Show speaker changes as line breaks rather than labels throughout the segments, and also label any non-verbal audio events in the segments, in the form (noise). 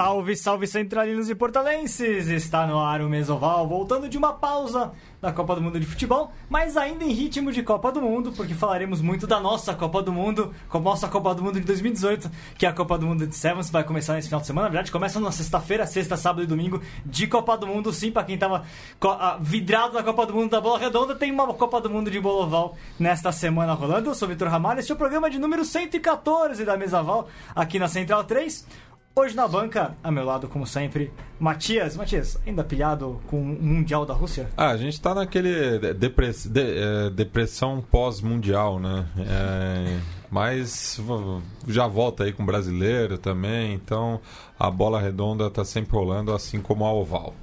Salve, salve centralinos e portalenses! Está no ar o Mesoval, voltando de uma pausa da Copa do Mundo de Futebol, mas ainda em ritmo de Copa do Mundo, porque falaremos muito da nossa Copa do Mundo, com a nossa Copa do Mundo de 2018, que é a Copa do Mundo de Sevens, vai começar nesse final de semana. Na verdade, começa na sexta-feira, sexta, sábado e domingo de Copa do Mundo. Sim, para quem tava vidrado na Copa do Mundo da Bola Redonda, tem uma Copa do Mundo de Boloval nesta semana rolando. Eu sou Vitor Ramalho, este é o programa de número 114 da Mesaval, aqui na Central 3. Hoje na banca, a meu lado, como sempre, Matias. Matias, ainda pilhado com o Mundial da Rússia?
Ah, a gente tá naquele depress... de... é, depressão pós-mundial, né? É... Mas já volta aí com o brasileiro também, então a bola redonda tá sempre rolando, assim como a oval.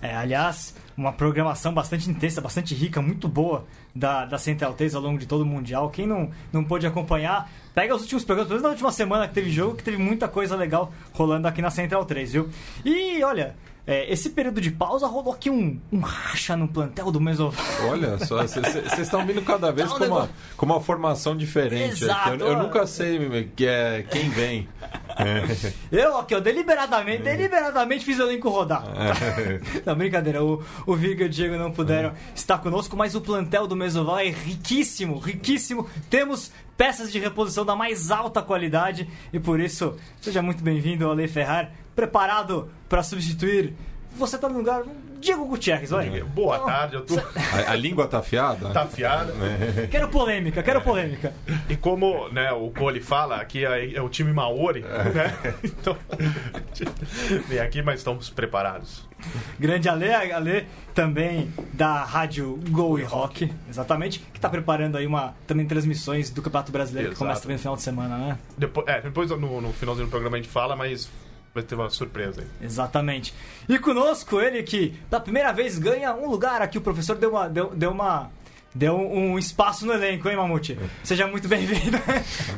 É, aliás, uma programação bastante intensa, bastante rica, muito boa da, da Central 3 ao longo de todo o Mundial. Quem não, não pôde acompanhar, pega os últimos programas, pelo menos na última semana que teve jogo, que teve muita coisa legal rolando aqui na Central 3, viu? E olha, é, esse período de pausa rolou aqui um, um racha no plantel do Mesoval.
Olha só, (laughs) vocês estão vindo cada vez tá com, uma, com uma formação diferente.
Exato.
Eu, eu, nunca sei que é, quem vem.
É. (laughs) Eu aqui, ó, deliberadamente, deliberadamente fiz o elenco rodar. É. (laughs) Não, brincadeira, o, o Viga e o Diego não puderam estar conosco, mas o plantel do Mesoval é riquíssimo, riquíssimo. Temos peças de reposição da mais alta qualidade e por isso, seja muito bem-vindo, Ale Ferrar, preparado para substituir você tá no lugar. Diego Gutierrez, vai.
Boa tarde, eu tô.
A, a língua tá afiada?
Tá afiada.
É. Quero polêmica, quero polêmica.
E como né, o Cole fala, aqui é, é o time Maori, né? (laughs) Então. (laughs) Vem aqui, mas estamos preparados.
Grande Ale, Ale também da Rádio Go e Rock, exatamente, que está preparando aí uma também transmissões do Campeonato Brasileiro Exato. que começa também no final de semana, né?
Depois, é, depois no, no finalzinho do programa a gente fala, mas vai ter uma surpresa aí.
Exatamente. E conosco ele que pela primeira vez ganha um lugar aqui, o professor deu uma. Deu, deu uma deu um, espaço no elenco, hein, Mamute? Seja muito bem-vindo.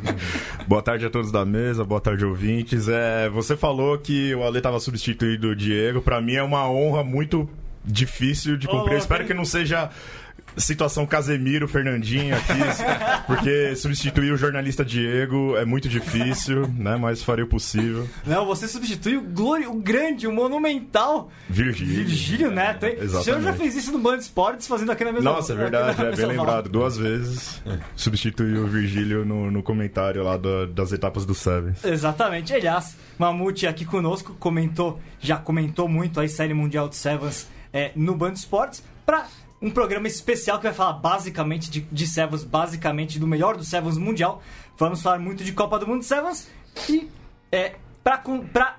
(laughs)
boa tarde a todos da mesa, boa tarde, ouvintes. É, você falou que o Ale estava substituindo o Diego. Para mim é uma honra muito difícil de cumprir. Espero que não seja situação Casemiro, Fernandinho aqui, (laughs) porque substituir o jornalista Diego é muito difícil, né? Mas farei o possível.
Não, você substitui o glório, o grande, o monumental
Virgílio,
Virgílio Neto, hein? Exatamente. O senhor já fez isso no Band Esportes, fazendo aqui na mesma
Nossa, é verdade, é bem lembrado. Duas vezes substituiu o Virgílio no, no comentário lá do, das etapas do Sevens.
Exatamente. Aliás, Mamute aqui conosco comentou, já comentou muito aí série mundial de Sevens é, no Band Esportes. Pra um programa especial que vai falar basicamente de, de Sevens, basicamente do melhor do Sevens mundial. Vamos falar muito de Copa do Mundo Sevens e é, para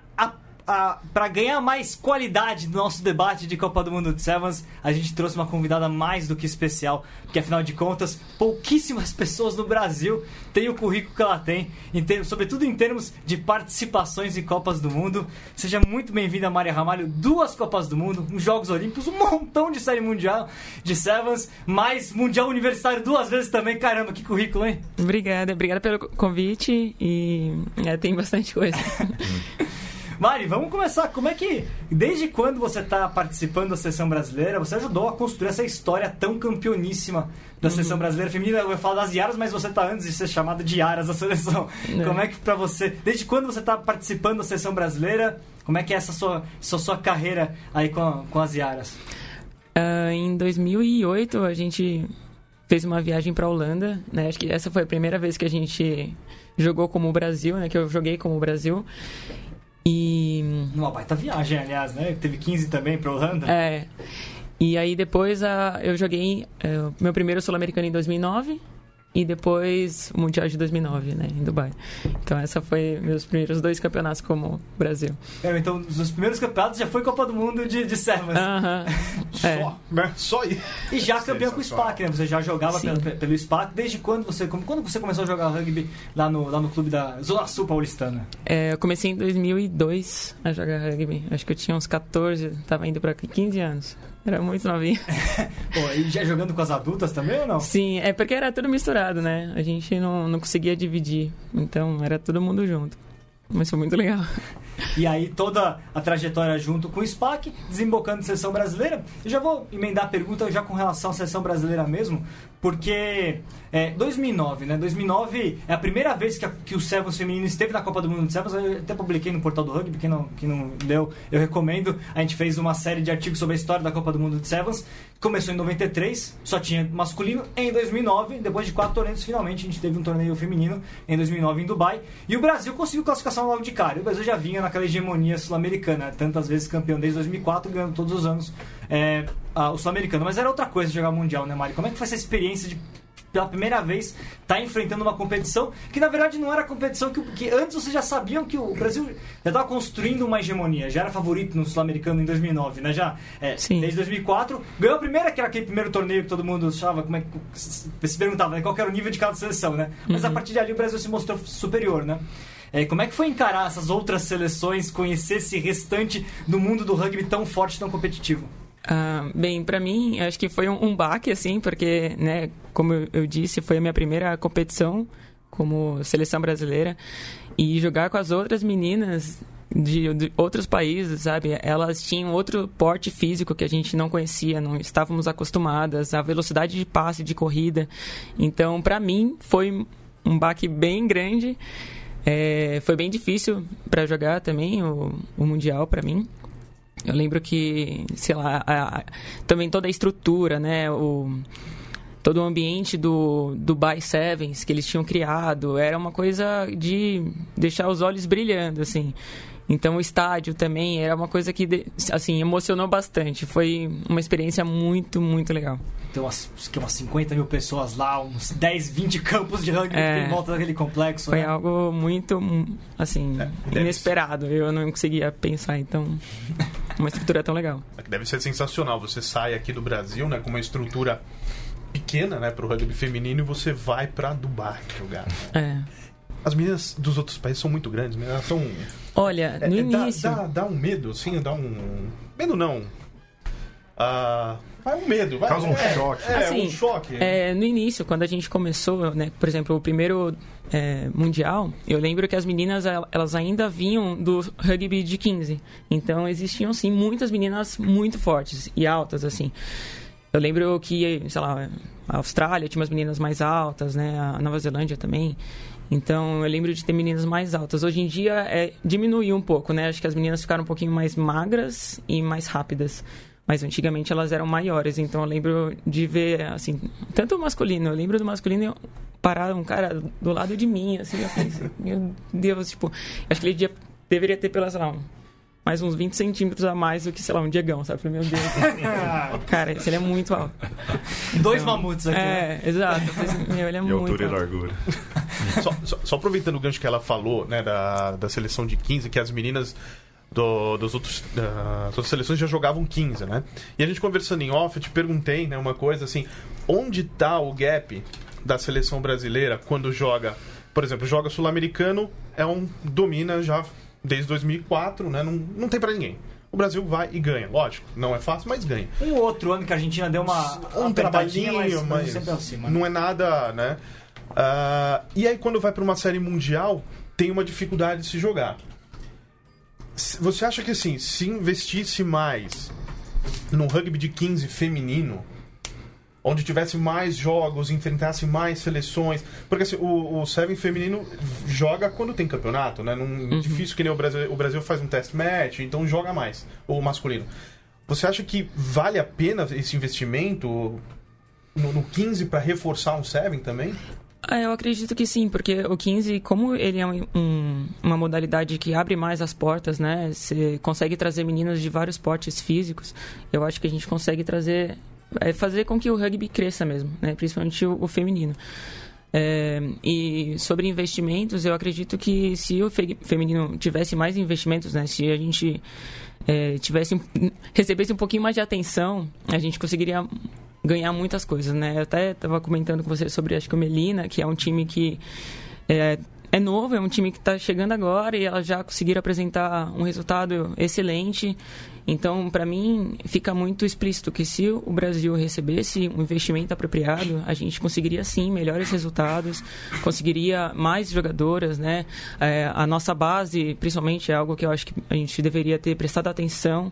para ganhar mais qualidade no nosso debate de Copa do Mundo de Sevens, a gente trouxe uma convidada mais do que especial, porque afinal de contas, pouquíssimas (laughs) pessoas no Brasil têm o currículo que ela tem, em termos, sobretudo em termos de participações em Copas do Mundo. Seja muito bem-vinda, Maria Ramalho. Duas Copas do Mundo, uns Jogos Olímpicos, um (laughs) montão de série mundial de Sevens, mais Mundial Universitário duas vezes também. Caramba, que currículo, hein?
Obrigada, obrigada pelo convite e é, tem bastante coisa. (laughs)
Mari, vamos começar. Como é que, desde quando você está participando da seleção brasileira, você ajudou a construir essa história tão campeoníssima da uhum. seleção brasileira feminina? Eu falar das Iaras, mas você está antes de ser chamada de Iaras da seleção. É. Como é que para você, desde quando você está participando da seleção brasileira? Como é que é essa sua, essa sua carreira aí com, a, com as Iaras?
Uh, em 2008 a gente fez uma viagem para a Holanda, né? Acho que essa foi a primeira vez que a gente jogou como o Brasil, né? Que eu joguei como o Brasil. E.
Uma baita viagem, aliás, né? Teve 15 também pra Holanda.
É. E aí depois uh, eu joguei uh, meu primeiro Sul-Americano em 2009 e depois o Mundial de 2009, né, em Dubai. Então essa foi meus primeiros dois campeonatos como Brasil.
É, então os primeiros campeonatos já foi Copa do Mundo de, de Sevens. Uh
-huh.
só, é. né? Só isso.
E já campeão com o SPAC, né? Você já jogava pelo, pelo SPAC. Desde quando você quando você começou a jogar rugby lá no, lá no clube da Zona Sul paulistana?
É, eu comecei em 2002 a jogar rugby. Acho que eu tinha uns 14, tava indo para 15 anos. Era muito novinho. (laughs)
Pô, e já jogando com as adultas também ou não?
Sim, é porque era tudo misturado, né? A gente não, não conseguia dividir. Então era todo mundo junto. Mas foi muito legal.
E aí toda a trajetória junto com o SPAC, desembocando em seleção brasileira. Eu já vou emendar a pergunta já com relação à seleção brasileira mesmo, porque é, 2009, né? 2009 é a primeira vez que, a, que o Sevens feminino esteve na Copa do Mundo de Sevens. Eu até publiquei no portal do rugby, quem não, quem não leu, eu recomendo. A gente fez uma série de artigos sobre a história da Copa do Mundo de Sevens. Começou em 93, só tinha masculino. Em 2009, depois de quatro torneios, finalmente a gente teve um torneio feminino em 2009 em Dubai. E o Brasil conseguiu classificação logo de cara. O Brasil já vinha naquela hegemonia sul-americana, tantas vezes campeão desde 2004, ganhando todos os anos é, a, o sul-americano. Mas era outra coisa jogar mundial, né, Mari? Como é que foi essa experiência de pela primeira vez estar tá enfrentando uma competição que na verdade não era competição que, que antes vocês já sabiam que o Brasil já estava construindo uma hegemonia, já era favorito no Sul-Americano em 2009, né? Já é, desde 2004 ganhou a primeira que era aquele primeiro torneio que todo mundo achava como é que se perguntava né, qual era o nível de cada seleção, né? Mas uhum. a partir dali o Brasil se mostrou superior, né? É, como é que foi encarar essas outras seleções, conhecer esse restante do mundo do rugby tão forte, tão competitivo?
Ah, bem, para mim, acho que foi um, um baque, assim, porque, né, como eu disse, foi a minha primeira competição como seleção brasileira e jogar com as outras meninas de, de, outros países, sabe? Elas tinham outro porte físico que a gente não conhecia, não estávamos acostumadas, a velocidade de passe, de corrida. Então, para mim, foi um baque bem grande. É, foi bem difícil para jogar também o, o mundial para mim. Eu lembro que, sei lá, a, a, também toda a estrutura, né? O, todo o ambiente do Dubai Sevens que eles tinham criado era uma coisa de deixar os olhos brilhando, assim. Então o estádio também era uma coisa que assim emocionou bastante. Foi uma experiência muito, muito legal.
Tem umas, umas 50 mil pessoas lá, uns 10, 20 campos de rugby é, em volta daquele complexo.
Foi
né?
algo muito, assim, é, inesperado. Eu não conseguia pensar, então, uma estrutura tão legal.
Deve ser sensacional. Você sai aqui do Brasil, né, com uma estrutura pequena, né, para o rugby feminino e você vai para Dubai jogar.
Né?
É. As meninas dos outros países são muito grandes, né? elas são.
Olha, é, no
é,
início.
Dá, dá, dá, um medo, assim, dá um. Medo não. Ah. Vai um medo, vai.
Causa um é, choque.
É, assim, um choque. É, no início, quando a gente começou, né, por exemplo, o primeiro é, mundial, eu lembro que as meninas elas ainda vinham do rugby de 15. Então existiam sim muitas meninas muito fortes e altas assim. Eu lembro que, sei lá, a Austrália tinha umas meninas mais altas, né? A Nova Zelândia também. Então, eu lembro de ter meninas mais altas. Hoje em dia, é, diminuiu um pouco, né? Acho que as meninas ficaram um pouquinho mais magras e mais rápidas. Mas antigamente elas eram maiores, então eu lembro de ver, assim, tanto o masculino, eu lembro do masculino parar um cara do lado de mim, assim, eu pensei, meu Deus, tipo, acho que ele deveria ter, pela, sei lá, mais uns 20 centímetros a mais do que, sei lá, um Diegão, sabe? Falei, meu Deus. (laughs) cara, ele é muito alto.
Dois então, mamutes aqui.
É, né? exato. Meu, ele é (laughs)
e
muito
altura
alto.
e largura. (laughs)
só, só, só, aproveitando o gancho que ela falou, né, da, da seleção de 15, que as meninas do, dos outros, das outras seleções já jogavam 15, né? E a gente conversando em off, eu te perguntei, né, uma coisa assim, onde tá o gap da seleção brasileira quando joga, por exemplo, joga sul-americano, é um domina já desde 2004, né? Não, não tem para ninguém. O Brasil vai e ganha, lógico. Não é fácil, mas ganha.
Um outro ano que a Argentina deu uma
um trabalhinho, mas, mas sempre acima, né? não é nada, né? Uh, e aí quando vai para uma série mundial tem uma dificuldade de se jogar. Você acha que assim, se investisse mais no rugby de 15 feminino, onde tivesse mais jogos, enfrentasse mais seleções. Porque assim, o, o Seven feminino joga quando tem campeonato, né? Num, uhum. Difícil que nem o Brasil, o Brasil faz um test match, então joga mais, o masculino. Você acha que vale a pena esse investimento no, no 15 para reforçar um Seven também?
Ah, eu acredito que sim, porque o 15, como ele é um, um, uma modalidade que abre mais as portas, né? Você consegue trazer meninas de vários portes físicos. Eu acho que a gente consegue trazer é fazer com que o rugby cresça mesmo, né? principalmente o, o feminino. É, e sobre investimentos, eu acredito que se o fe feminino tivesse mais investimentos, né? se a gente é, tivesse recebesse um pouquinho mais de atenção, a gente conseguiria ganhar muitas coisas, né? Eu até estava comentando com você sobre acho que o Melina, que é um time que é, é novo, é um time que está chegando agora e elas já conseguiram apresentar um resultado excelente. Então, para mim, fica muito explícito que se o Brasil recebesse um investimento apropriado, a gente conseguiria sim melhores resultados, conseguiria mais jogadoras, né? É, a nossa base, principalmente, é algo que eu acho que a gente deveria ter prestado atenção,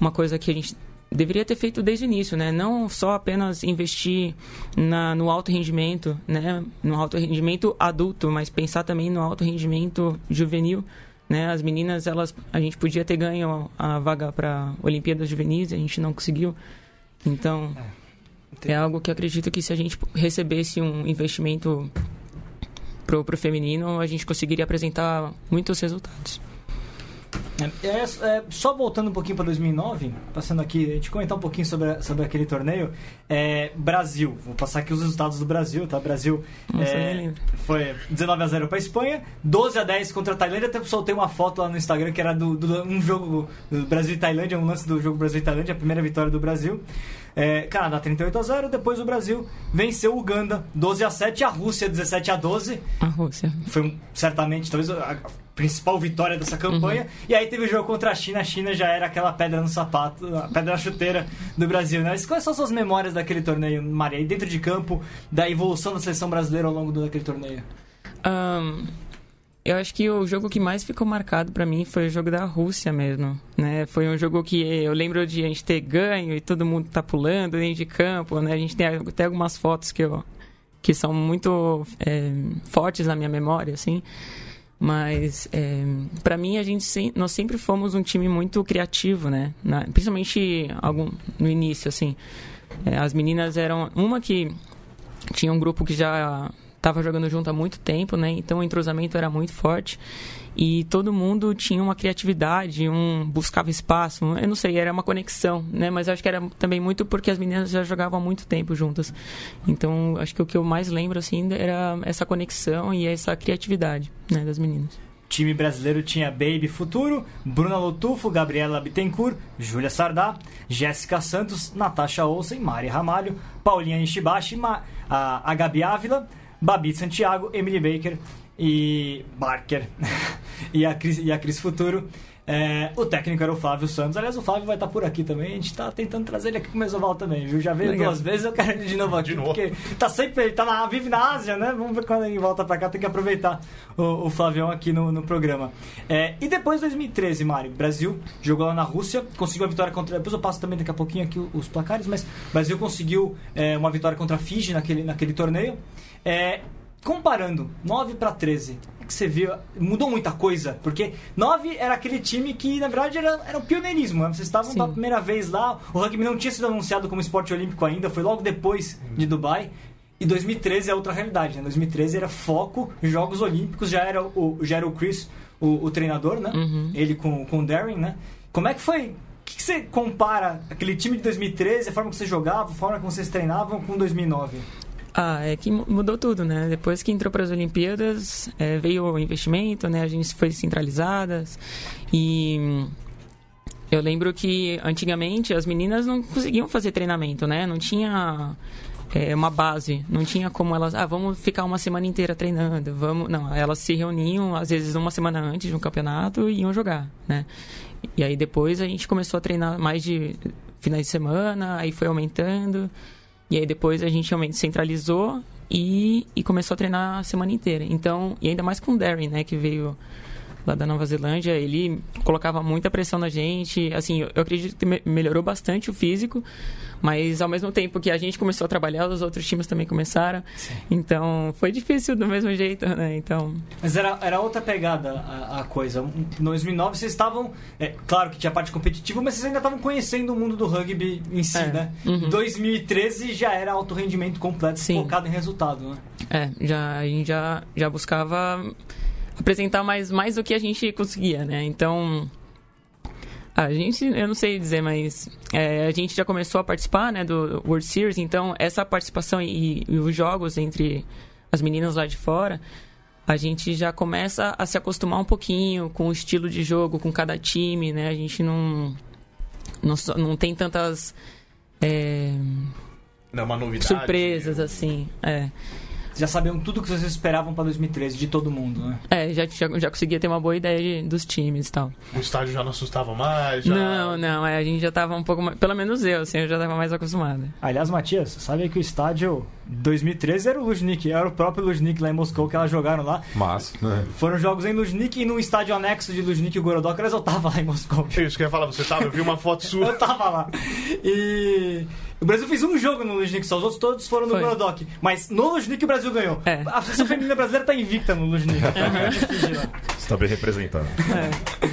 uma coisa que a gente deveria ter feito desde o início, né? Não só apenas investir na, no alto rendimento, né? No alto rendimento adulto, mas pensar também no alto rendimento juvenil, né? As meninas, elas, a gente podia ter ganho a vaga para Olimpíadas Juvenis, a gente não conseguiu. Então, é, é algo que acredito que se a gente recebesse um investimento pro, pro feminino, a gente conseguiria apresentar muitos resultados.
É, é, é, só voltando um pouquinho para 2009, passando aqui, a gente comentar um pouquinho sobre, sobre aquele torneio. É, Brasil, vou passar aqui os resultados do Brasil, tá? Brasil é, foi 19 a 0 para Espanha, 12 a 10 contra a Tailândia. Até soltei uma foto lá no Instagram que era do, do um jogo do Brasil e Tailândia, um lance do jogo Brasil e Tailândia, a primeira vitória do Brasil. É, Canadá 38 a 0, depois o Brasil venceu o Uganda 12 a 7, a Rússia 17 a 12.
A Rússia.
Foi certamente talvez a principal vitória dessa campanha. Uhum. E aí teve o jogo contra a China, a China já era aquela pedra no sapato, a pedra na chuteira do Brasil, né? Quais são suas memórias daquele torneio, Maria? E dentro de campo, da evolução da seleção brasileira ao longo daquele torneio?
Um, eu acho que o jogo que mais ficou marcado para mim foi o jogo da Rússia mesmo, né? Foi um jogo que eu lembro de a gente ter ganho e todo mundo tá pulando dentro de campo, né? A gente tem até algumas fotos que eu que são muito é, fortes na minha memória, assim. Mas é, para mim a gente nós sempre fomos um time muito criativo, né? Na, principalmente algum, no início, assim. É, as meninas eram uma que tinha um grupo que já estava jogando junto há muito tempo, né? Então o entrosamento era muito forte e todo mundo tinha uma criatividade, um buscava espaço. Eu não sei, era uma conexão, né? Mas acho que era também muito porque as meninas já jogavam há muito tempo juntas. Então acho que o que eu mais lembro assim era essa conexão e essa criatividade, né, das meninas
time brasileiro tinha Baby Futuro, Bruna Lotufo, Gabriela Bittencourt, Júlia Sardá, Jéssica Santos, Natasha Olsen, Mari Ramalho, Paulinha Ishibashi, a, a Gabi Ávila, Babi Santiago, Emily Baker e Barker (laughs) e, a Cris, e a Cris Futuro. É, o técnico era o Flávio Santos. Aliás, o Flávio vai estar por aqui também. A gente está tentando trazer ele aqui com o Mesoval também, viu? Já veio Legal. duas vezes, eu quero ele de novo aqui. De novo. Porque tá sempre, ele tá na, vive na Ásia, né? Vamos ver quando ele volta para cá, tem que aproveitar o, o Flavião aqui no, no programa. É, e depois, 2013, Mário, Brasil jogou lá na Rússia, conseguiu a vitória contra. Depois eu passo também daqui a pouquinho aqui os placares, mas o Brasil conseguiu é, uma vitória contra a Fiji naquele, naquele torneio. É, comparando 9 para 13, que você viu, mudou muita coisa, porque 9 era aquele time que, na verdade, era, era o pioneirismo. Né? Vocês estavam Sim. pela primeira vez lá, o rugby não tinha sido anunciado como esporte olímpico ainda, foi logo depois de Dubai. E 2013 é outra realidade, né? 2013 era foco, Jogos Olímpicos, já era o, já era o Chris, o, o treinador, né? Uhum. Ele com, com o Darren, né? Como é que foi? O que, que você compara aquele time de 2013, a forma que você jogava, a forma como vocês treinavam com 2009?
Ah, é que mudou tudo, né? Depois que entrou para as Olimpíadas, é, veio o investimento, né? A gente foi centralizadas e eu lembro que antigamente as meninas não conseguiam fazer treinamento, né? Não tinha é, uma base, não tinha como elas, ah, vamos ficar uma semana inteira treinando, vamos, não, elas se reuniam às vezes uma semana antes de um campeonato e iam jogar, né? E aí depois a gente começou a treinar mais de finais de semana, aí foi aumentando. E aí depois a gente realmente centralizou e, e começou a treinar a semana inteira. Então, e ainda mais com o Darren, né, que veio lá da Nova Zelândia, ele colocava muita pressão na gente. Assim, eu acredito que melhorou bastante o físico, mas ao mesmo tempo que a gente começou a trabalhar, os outros times também começaram. Sim. Então, foi difícil do mesmo jeito, né? Então...
Mas era, era outra pegada a, a coisa. Em 2009 vocês estavam... É, claro que tinha parte competitiva, mas vocês ainda estavam conhecendo o mundo do rugby em si, é. né? Uhum. 2013 já era alto rendimento completo, Sim. focado em resultado, né?
É, já, a gente já, já buscava apresentar mais, mais do que a gente conseguia, né? Então, a gente, eu não sei dizer, mas é, a gente já começou a participar, né, do World Series, então essa participação e, e, os jogos entre as meninas lá de fora, a gente já começa a se acostumar um pouquinho com o estilo de jogo, com cada time, né? A gente não não, não tem tantas é,
não é uma novidade.
surpresas assim, é.
Já sabiam tudo que vocês esperavam para 2013 de todo mundo, né?
É, já, já, já conseguia ter uma boa ideia de, dos times e tal.
O estádio já não assustava mais? Já...
Não, não, é, a gente já tava um pouco mais, pelo menos eu, assim, eu já tava mais acostumado.
Aliás, Matias, sabe que o estádio 2013 era o Luzhniki, era o próprio Luzhniki lá em Moscou que elas jogaram lá.
Massa, né?
Foram jogos em Luzhniki e no estádio anexo de Luzhniki e Gorodok, elas eu tava lá em Moscou.
Isso que eu ia falar, você tava, eu vi uma foto sua. (laughs)
eu tava lá. E o Brasil fez um jogo no Lujnik, só os outros todos foram no Gorodok. Mas no Lujnik o Brasil ganhou. É. A seleção feminina brasileira tá invicta no Lujnik. Uhum.
Está bem representado.
É.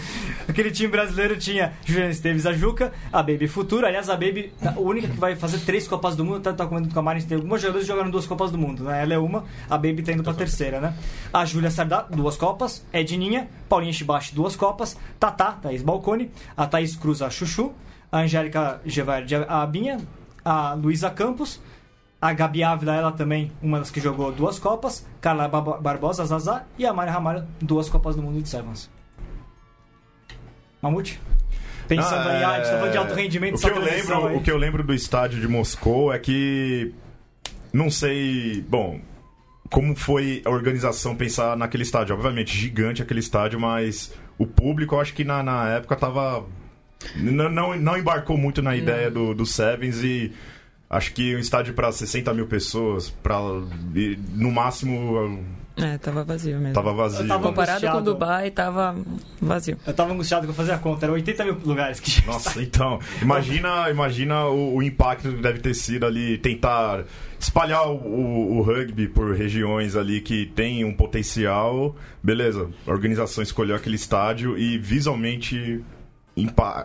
Aquele time brasileiro tinha Juliana Esteves, a Juca, a Baby Futura. Aliás, a Baby, a única que vai fazer três Copas do Mundo, tá, tá com a Marin. Tem algumas jogadoras jogaram duas Copas do Mundo, né? Ela é uma, a Baby tá indo pra terceira, né? A Júlia Sardá, duas Copas. Edninha, Paulinha Chibachi, duas Copas. Tatá, Thaís Balcone. A Thaís Cruz, a Chuchu. A Angélica Gevardi, a Abinha a Luísa Campos, a Gabi Ávila, ela também, uma das que jogou duas Copas, Carla Barbosa, Zazá, e a Maria Ramalho, duas Copas do Mundo de Sevens. Mamute? Pensando ah, aí, ah, a gente tá falando de alto rendimento,
o que, eu lembro, o que eu lembro do estádio de Moscou é que. Não sei. Bom, como foi a organização pensar naquele estádio? Obviamente, gigante aquele estádio, mas o público, eu acho que na, na época tava não, não, não embarcou muito na ideia do, do Sevens e acho que um estádio para 60 mil pessoas, para no máximo.
É, tava vazio mesmo.
Tava vazio.
Tava Comparado com o Dubai, tava vazio.
Eu tava angustiado com fazer a conta, era 80 mil lugares que
Nossa, então. Imagina, imagina o, o, impacto que deve ter sido ali tentar espalhar o, o, o, rugby por regiões ali que tem um potencial. Beleza, a organização escolheu aquele estádio e visualmente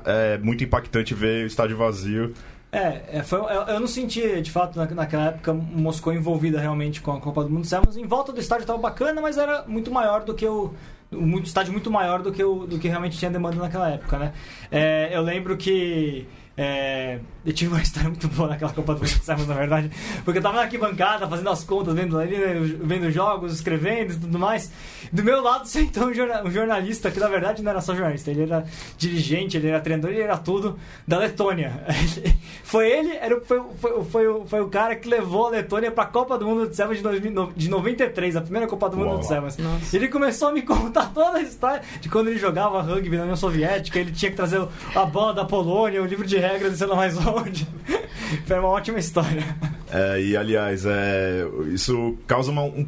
é muito impactante ver o estádio vazio.
É, é foi, eu, não senti, de fato, na, naquela época, Moscou envolvida realmente com a Copa do Mundo. Sevens. Em volta do estádio estava bacana, mas era muito maior do que o. Muito, estádio muito maior do que, o, do que realmente tinha demanda naquela época, né? É, eu lembro que é, eu tive uma (laughs) história muito boa naquela Copa do Mundo, na verdade, porque eu tava na arquibancada fazendo as contas, vendo ali, né, vendo jogos, escrevendo e tudo mais. Do meu lado (laughs) sentou um jornalista, que na verdade não era só jornalista, ele era dirigente, ele era treinador, ele era tudo, da Letônia. (laughs) foi ele, era, foi, foi, foi, foi, o cara que levou a Letônia pra Copa do Mundo de Sevens de, de 93, a primeira Copa do Mundo Uau. de Sevens. Ele começou a me contar toda a história de quando ele jogava rugby na União Soviética, ele tinha que trazer a bola da Polônia, o livro de regras e sei lá mais onde. (laughs) Foi uma ótima história.
É, e aliás, é, isso causa uma, um,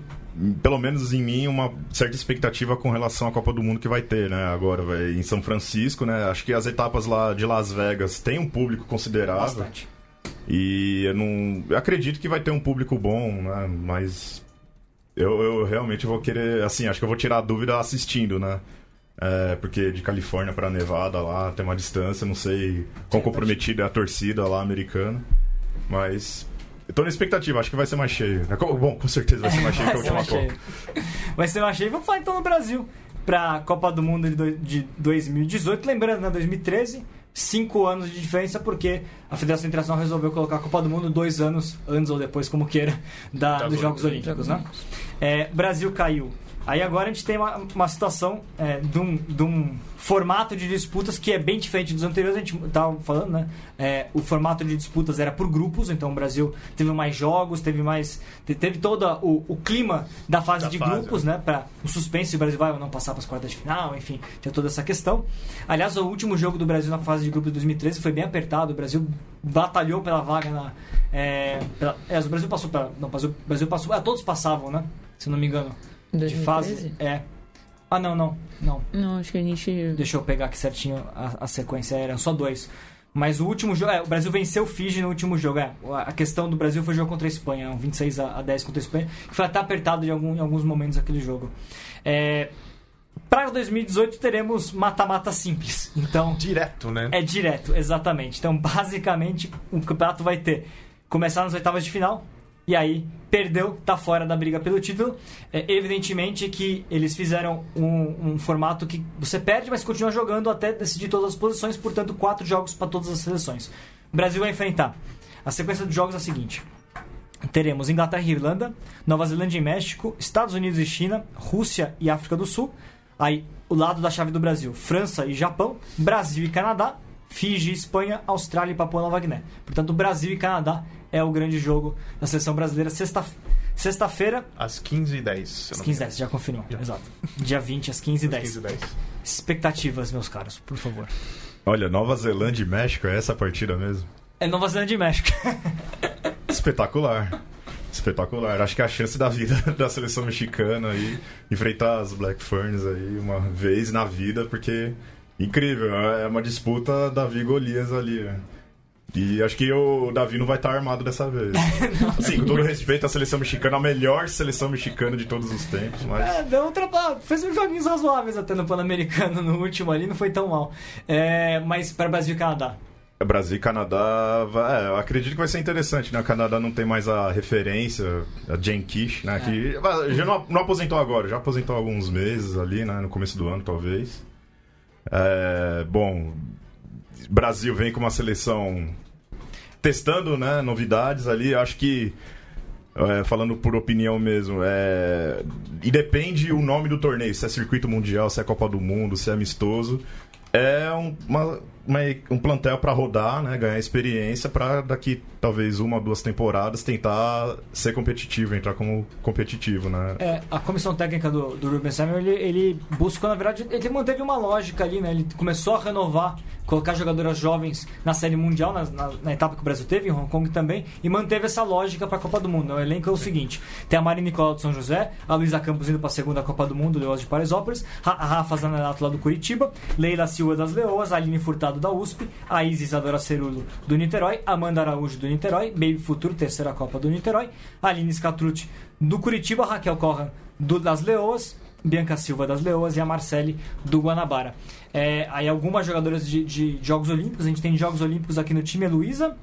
pelo menos em mim, uma certa expectativa com relação à Copa do Mundo que vai ter, né? Agora, vai, em São Francisco, né? Acho que as etapas lá de Las Vegas têm um público considerável. Bastante. E eu não. Eu acredito que vai ter um público bom, né? Mas eu, eu realmente vou querer. Assim, acho que eu vou tirar a dúvida assistindo, né? É, porque de Califórnia para Nevada lá tem uma distância, não sei quão comprometida é a torcida lá americana. Mas eu tô na expectativa, acho que vai ser mais cheio. É, bom, com certeza vai ser mais cheio que a última (laughs) Copa.
Vai ser mais cheio. Vamos falar então no Brasil. Pra Copa do Mundo de 2018. Lembrando, né, 2013, cinco anos de diferença, porque a Federação Internacional resolveu colocar a Copa do Mundo dois anos, antes ou depois, como queira, da, dos Jogos Olímpicos. Né? É, Brasil caiu Aí agora a gente tem uma, uma situação é, de, um, de um formato de disputas que é bem diferente dos anteriores. A gente estava falando, né? É, o formato de disputas era por grupos, então o Brasil teve mais jogos, teve mais. Teve todo o, o clima da fase da de fase, grupos, né? Para o suspense se o Brasil vai ou não passar para as quartas de final, enfim, tinha toda essa questão. Aliás, o último jogo do Brasil na fase de grupos de 2013 foi bem apertado. O Brasil batalhou pela vaga na. É, pela, o Brasil passou para. Não, o Brasil passou. Ah, todos passavam, né? Se não me engano.
2013?
De fase. É. Ah, não, não. Não,
não acho que a gente.
Deixa eu pegar aqui certinho a, a sequência. Eram só dois. Mas o último jogo. É, o Brasil venceu o Fiji no último jogo. É, a questão do Brasil foi o jogo contra a Espanha, um 26 a, 10 contra a Espanha, que foi até apertado em, algum, em alguns momentos aquele jogo. É, para 2018 teremos mata-mata simples. Então.
Direto, né?
É direto, exatamente. Então, basicamente, o campeonato vai ter começar nas oitavas de final, e aí perdeu, tá fora da briga pelo título. É, evidentemente que eles fizeram um, um, formato que você perde, mas continua jogando até decidir todas as posições, portanto, quatro jogos para todas as seleções. O Brasil vai enfrentar. A sequência de jogos é a seguinte: teremos Inglaterra e Irlanda, Nova Zelândia e México, Estados Unidos e China, Rússia e África do Sul. Aí, o lado da chave do Brasil, França e Japão, Brasil e Canadá, Fiji, Espanha, Austrália e Papua Nova Guiné. Portanto, Brasil e Canadá é o grande jogo da seleção brasileira. Sexta, Sexta-feira.
Às 15h10.
Às 15h10, já confirmou. Já. Exato. Dia 20, às 15h10. 15h10. Expectativas, meus caros, por favor.
Olha, Nova Zelândia e México, é essa partida mesmo?
É Nova Zelândia e México. (laughs)
Espetacular. Espetacular. Acho que é a chance da vida (laughs) da seleção mexicana aí enfrentar as Black Ferns aí uma vez na vida, porque incrível, é uma disputa Davi Golias ali. Né? E acho que o Davi não vai estar armado dessa vez. (laughs) Sim, com todo respeito à seleção mexicana, a melhor seleção mexicana de todos os tempos, mas.
É, deu um trapa... fez uns joguinhos razoáveis até no Pan-Americano no último ali, não foi tão mal. É, mas para Brasil e Canadá.
Brasil e Canadá, é, eu acredito que vai ser interessante, né? O Canadá não tem mais a referência, a Jane Kish, né? É. Que já não, não, aposentou agora, já aposentou há alguns meses ali, né? No começo do ano, talvez. É, bom, Brasil vem com uma seleção testando, né? Novidades ali. Acho que é, falando por opinião mesmo, é... e depende o nome do torneio, se é circuito mundial, se é Copa do Mundo, se é amistoso. É uma uma, um plantel para rodar, né, ganhar experiência para daqui talvez uma ou duas temporadas tentar ser competitivo, entrar como competitivo, né?
É, a comissão técnica do, do Ruben Samuel, ele, ele buscou, na verdade, ele manteve uma lógica ali, né? Ele começou a renovar, colocar jogadoras jovens na Série Mundial, na, na, na etapa que o Brasil teve, em Hong Kong também, e manteve essa lógica para a Copa do Mundo. O elenco é o seguinte, tem a Maria Nicolau do São José, a Luísa Campos indo para a segunda Copa do Mundo, Leoas de Paraisópolis, a Rafa Zanerato lá do Curitiba, Leila Silva das Leoas, a Aline Furtado da USP, a Isis Isadora Cerulo do Niterói, Amanda Araújo do Niterói, Baby Futuro, terceira Copa do Niterói, Aline Scatrucci do Curitiba, Raquel Corran do, das Leoas, Bianca Silva das Leoas e a Marcele do Guanabara. É, aí algumas jogadoras de, de, Jogos Olímpicos, a gente tem Jogos Olímpicos aqui no time, a Luísa,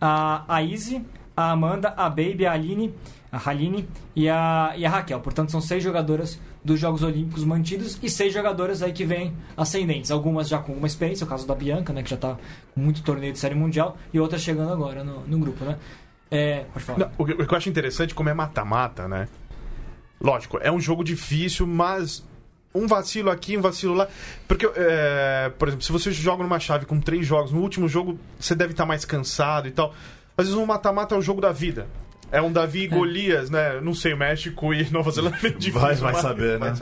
a, a Izzy, a Amanda, a Baby, a Aline, a Haline e a, e a Raquel. Portanto, são seis jogadoras dos Jogos Olímpicos mantidos e seis jogadoras aí que vêm ascendentes. Algumas já com alguma experiência, o caso da Bianca, né, que já está com muito torneio de série mundial, e outras chegando agora no, no grupo, né? É, pode falar. Não,
o, que, o que eu acho interessante, como é mata-mata, né? Lógico, é um jogo difícil, mas um vacilo aqui, um vacilo lá. Porque, é, por exemplo, se você joga numa chave com três jogos, no último jogo você deve estar mais cansado e tal. Às vezes um mata-mata é o jogo da vida. É um Davi e é. Golias, né? Não sei, o México e Nova Zelândia é (laughs) difícil.
Vai, vai saber, né?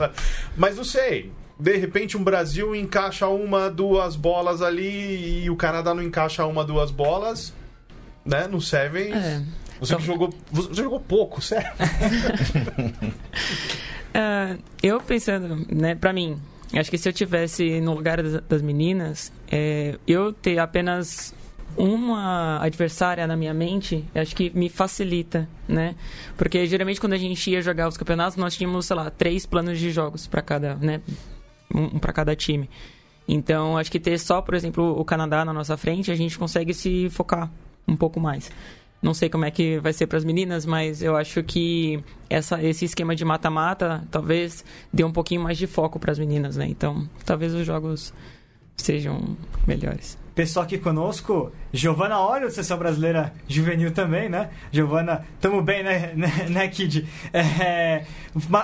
Mas não sei. De repente um Brasil encaixa uma, duas bolas ali e o Canadá não encaixa uma, duas bolas, né? No Sevens. É. Você então... jogou. Você jogou pouco, sério?
uh, (laughs) eu pensando, né, pra mim, acho que se eu tivesse no lugar das, das meninas, é, eu ter apenas uma adversária na minha mente, acho que me facilita, né? Porque geralmente quando a gente ia jogar os campeonatos, nós tínhamos, sei lá, três planos de jogos para cada, né? Um para cada time. Então, acho que ter só, por exemplo, o Canadá na nossa frente, a gente consegue se focar um pouco mais. Não sei como é que vai ser para as meninas, mas eu acho que essa, esse esquema de mata-mata talvez dê um pouquinho mais de foco para as meninas, né? Então, talvez os jogos sejam melhores
pessoal aqui conosco. Giovana Olho, sessão brasileira juvenil também, né? Giovana, tamo bem, né, (laughs) né, né Kid? É,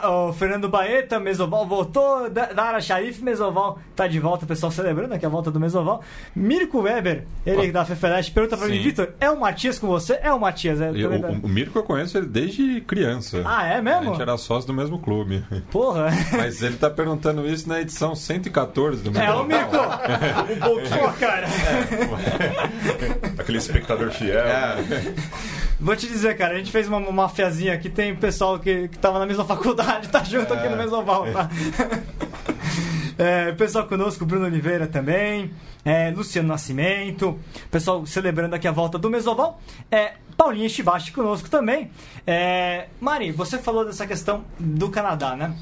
o Fernando Baeta, Mesoval voltou. Dara Sharif, Mesoval tá de volta, o pessoal celebrando aqui a volta do Mesoval. Mirko Weber, ele oh. da Fefeleste, pergunta pra Sim. mim, Vitor, é o Matias com você? É o Matias, é.
Eu, o, o Mirko eu conheço ele desde criança.
Ah, é mesmo?
A gente era sócio do mesmo clube.
Porra! (laughs)
Mas ele tá perguntando isso na edição 114 do
Mesoval. É, o Mirko! (laughs) um pouquinho, cara.
É. (laughs) Aquele espectador fiel. É.
Vou te dizer, cara, a gente fez uma, uma fiazinha aqui, tem pessoal que, que tava na mesma (laughs) faculdade, tá junto aqui no é. Mesoval, tá? (laughs) É, pessoal conosco, Bruno Oliveira também, é, Luciano Nascimento, pessoal celebrando aqui a volta do Mesoval, é, Paulinha Chibachi conosco também. É, Mari, você falou dessa questão do Canadá, né?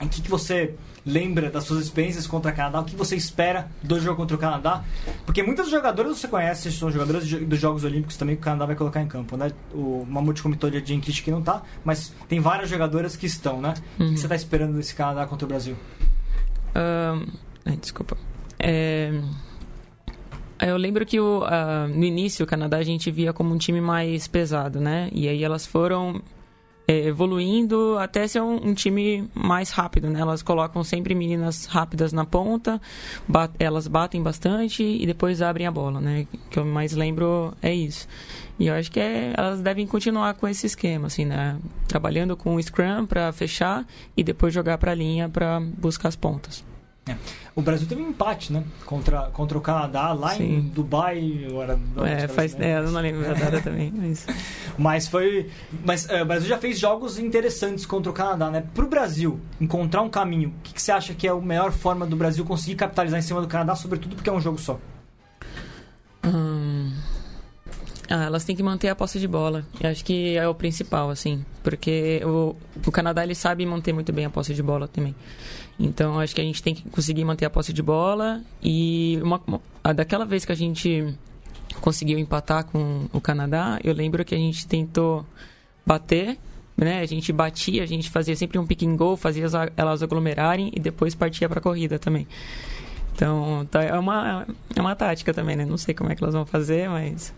O que, que você lembra das suas experiências contra o Canadá? O que você espera do jogo contra o Canadá? Porque muitos jogadores você conhece, são jogadores dos Jogos Olímpicos também que o Canadá vai colocar em campo, né? O Mamute comentou de Jean Kish que não tá, mas tem várias jogadoras que estão, né? Uhum. O que você está esperando desse Canadá contra o Brasil?
Um, desculpa. É... Eu lembro que o, uh, no início o Canadá a gente via como um time mais pesado, né? E aí elas foram é, evoluindo até ser um, um, time mais rápido, né? Elas colocam sempre meninas rápidas na ponta, bat, elas batem bastante e depois abrem a bola, né? O que eu mais lembro é isso. E eu acho que é, elas devem continuar com esse esquema, assim, né? Trabalhando com o Scrum para fechar e depois jogar para a linha para buscar as pontas.
É. O Brasil teve um empate, né? Contra, contra o Canadá, lá Sim. em Dubai. Agora,
é, faz, é, eu não lembro a data (laughs) também. Mas,
mas foi. Mas é, o Brasil já fez jogos interessantes contra o Canadá, né? Pro Brasil encontrar um caminho, o que, que você acha que é a melhor forma do Brasil conseguir capitalizar em cima do Canadá, sobretudo porque é um jogo só?
Hum... Ah, elas têm que manter a posse de bola. Eu acho que é o principal, assim. Porque o, o Canadá ele sabe manter muito bem a posse de bola também. Então acho que a gente tem que conseguir manter a posse de bola e uma, daquela vez que a gente conseguiu empatar com o Canadá, eu lembro que a gente tentou bater, né? A gente batia, a gente fazia sempre um pick and go, fazia elas aglomerarem e depois partia para a corrida também. Então, tá, é uma, é uma tática também, né? Não sei como é que elas vão fazer, mas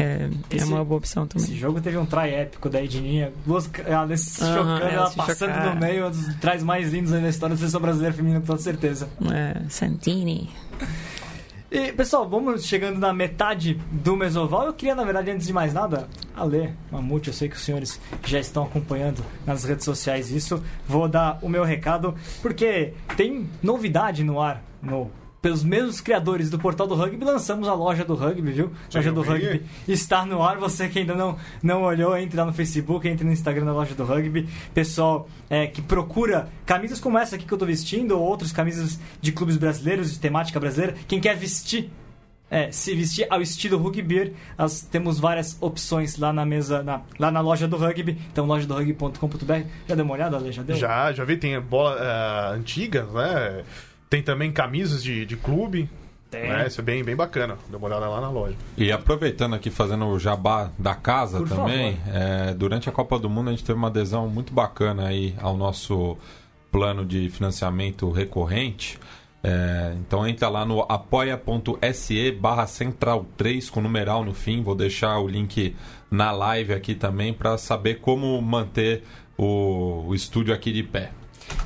é, é, esse, é uma boa opção também.
Esse jogo teve um try épico da Edninha. Duas, ela se uhum, chocando, ela, ela passando chocar. no meio, um dos tries mais lindos da história da seleção brasileira feminina, com toda certeza.
É, Santini.
E, pessoal, vamos chegando na metade do Mesoval. Eu queria, na verdade, antes de mais nada, Alê, Mamute, eu sei que os senhores já estão acompanhando nas redes sociais isso. Vou dar o meu recado, porque tem novidade no ar no pelos mesmos criadores do Portal do Rugby, lançamos a loja do Rugby, viu? A loja do Rugby está no ar. Você que ainda não, não olhou, entre lá no Facebook, entre no Instagram da loja do Rugby. Pessoal é, que procura camisas como essa aqui que eu estou vestindo, ou outras camisas de clubes brasileiros, de temática brasileira. Quem quer vestir é, se vestir ao estilo rugby, nós temos várias opções lá na mesa, na, lá na loja do rugby. Então, loja do rugby.com.br. Já deu uma olhada, Ale? Já deu?
Já, já vi. Tem bola uh, antiga, né? Tem também camisas de, de clube. Tem. Né? Isso é bem, bem bacana. Dá uma olhada lá na loja.
E aproveitando aqui, fazendo o jabá da casa Por também, é, durante a Copa do Mundo a gente teve uma adesão muito bacana aí ao nosso plano de financiamento recorrente. É, então entra lá no apoia.se barra central 3 com numeral no fim. Vou deixar o link na live aqui também para saber como manter o, o estúdio aqui de pé.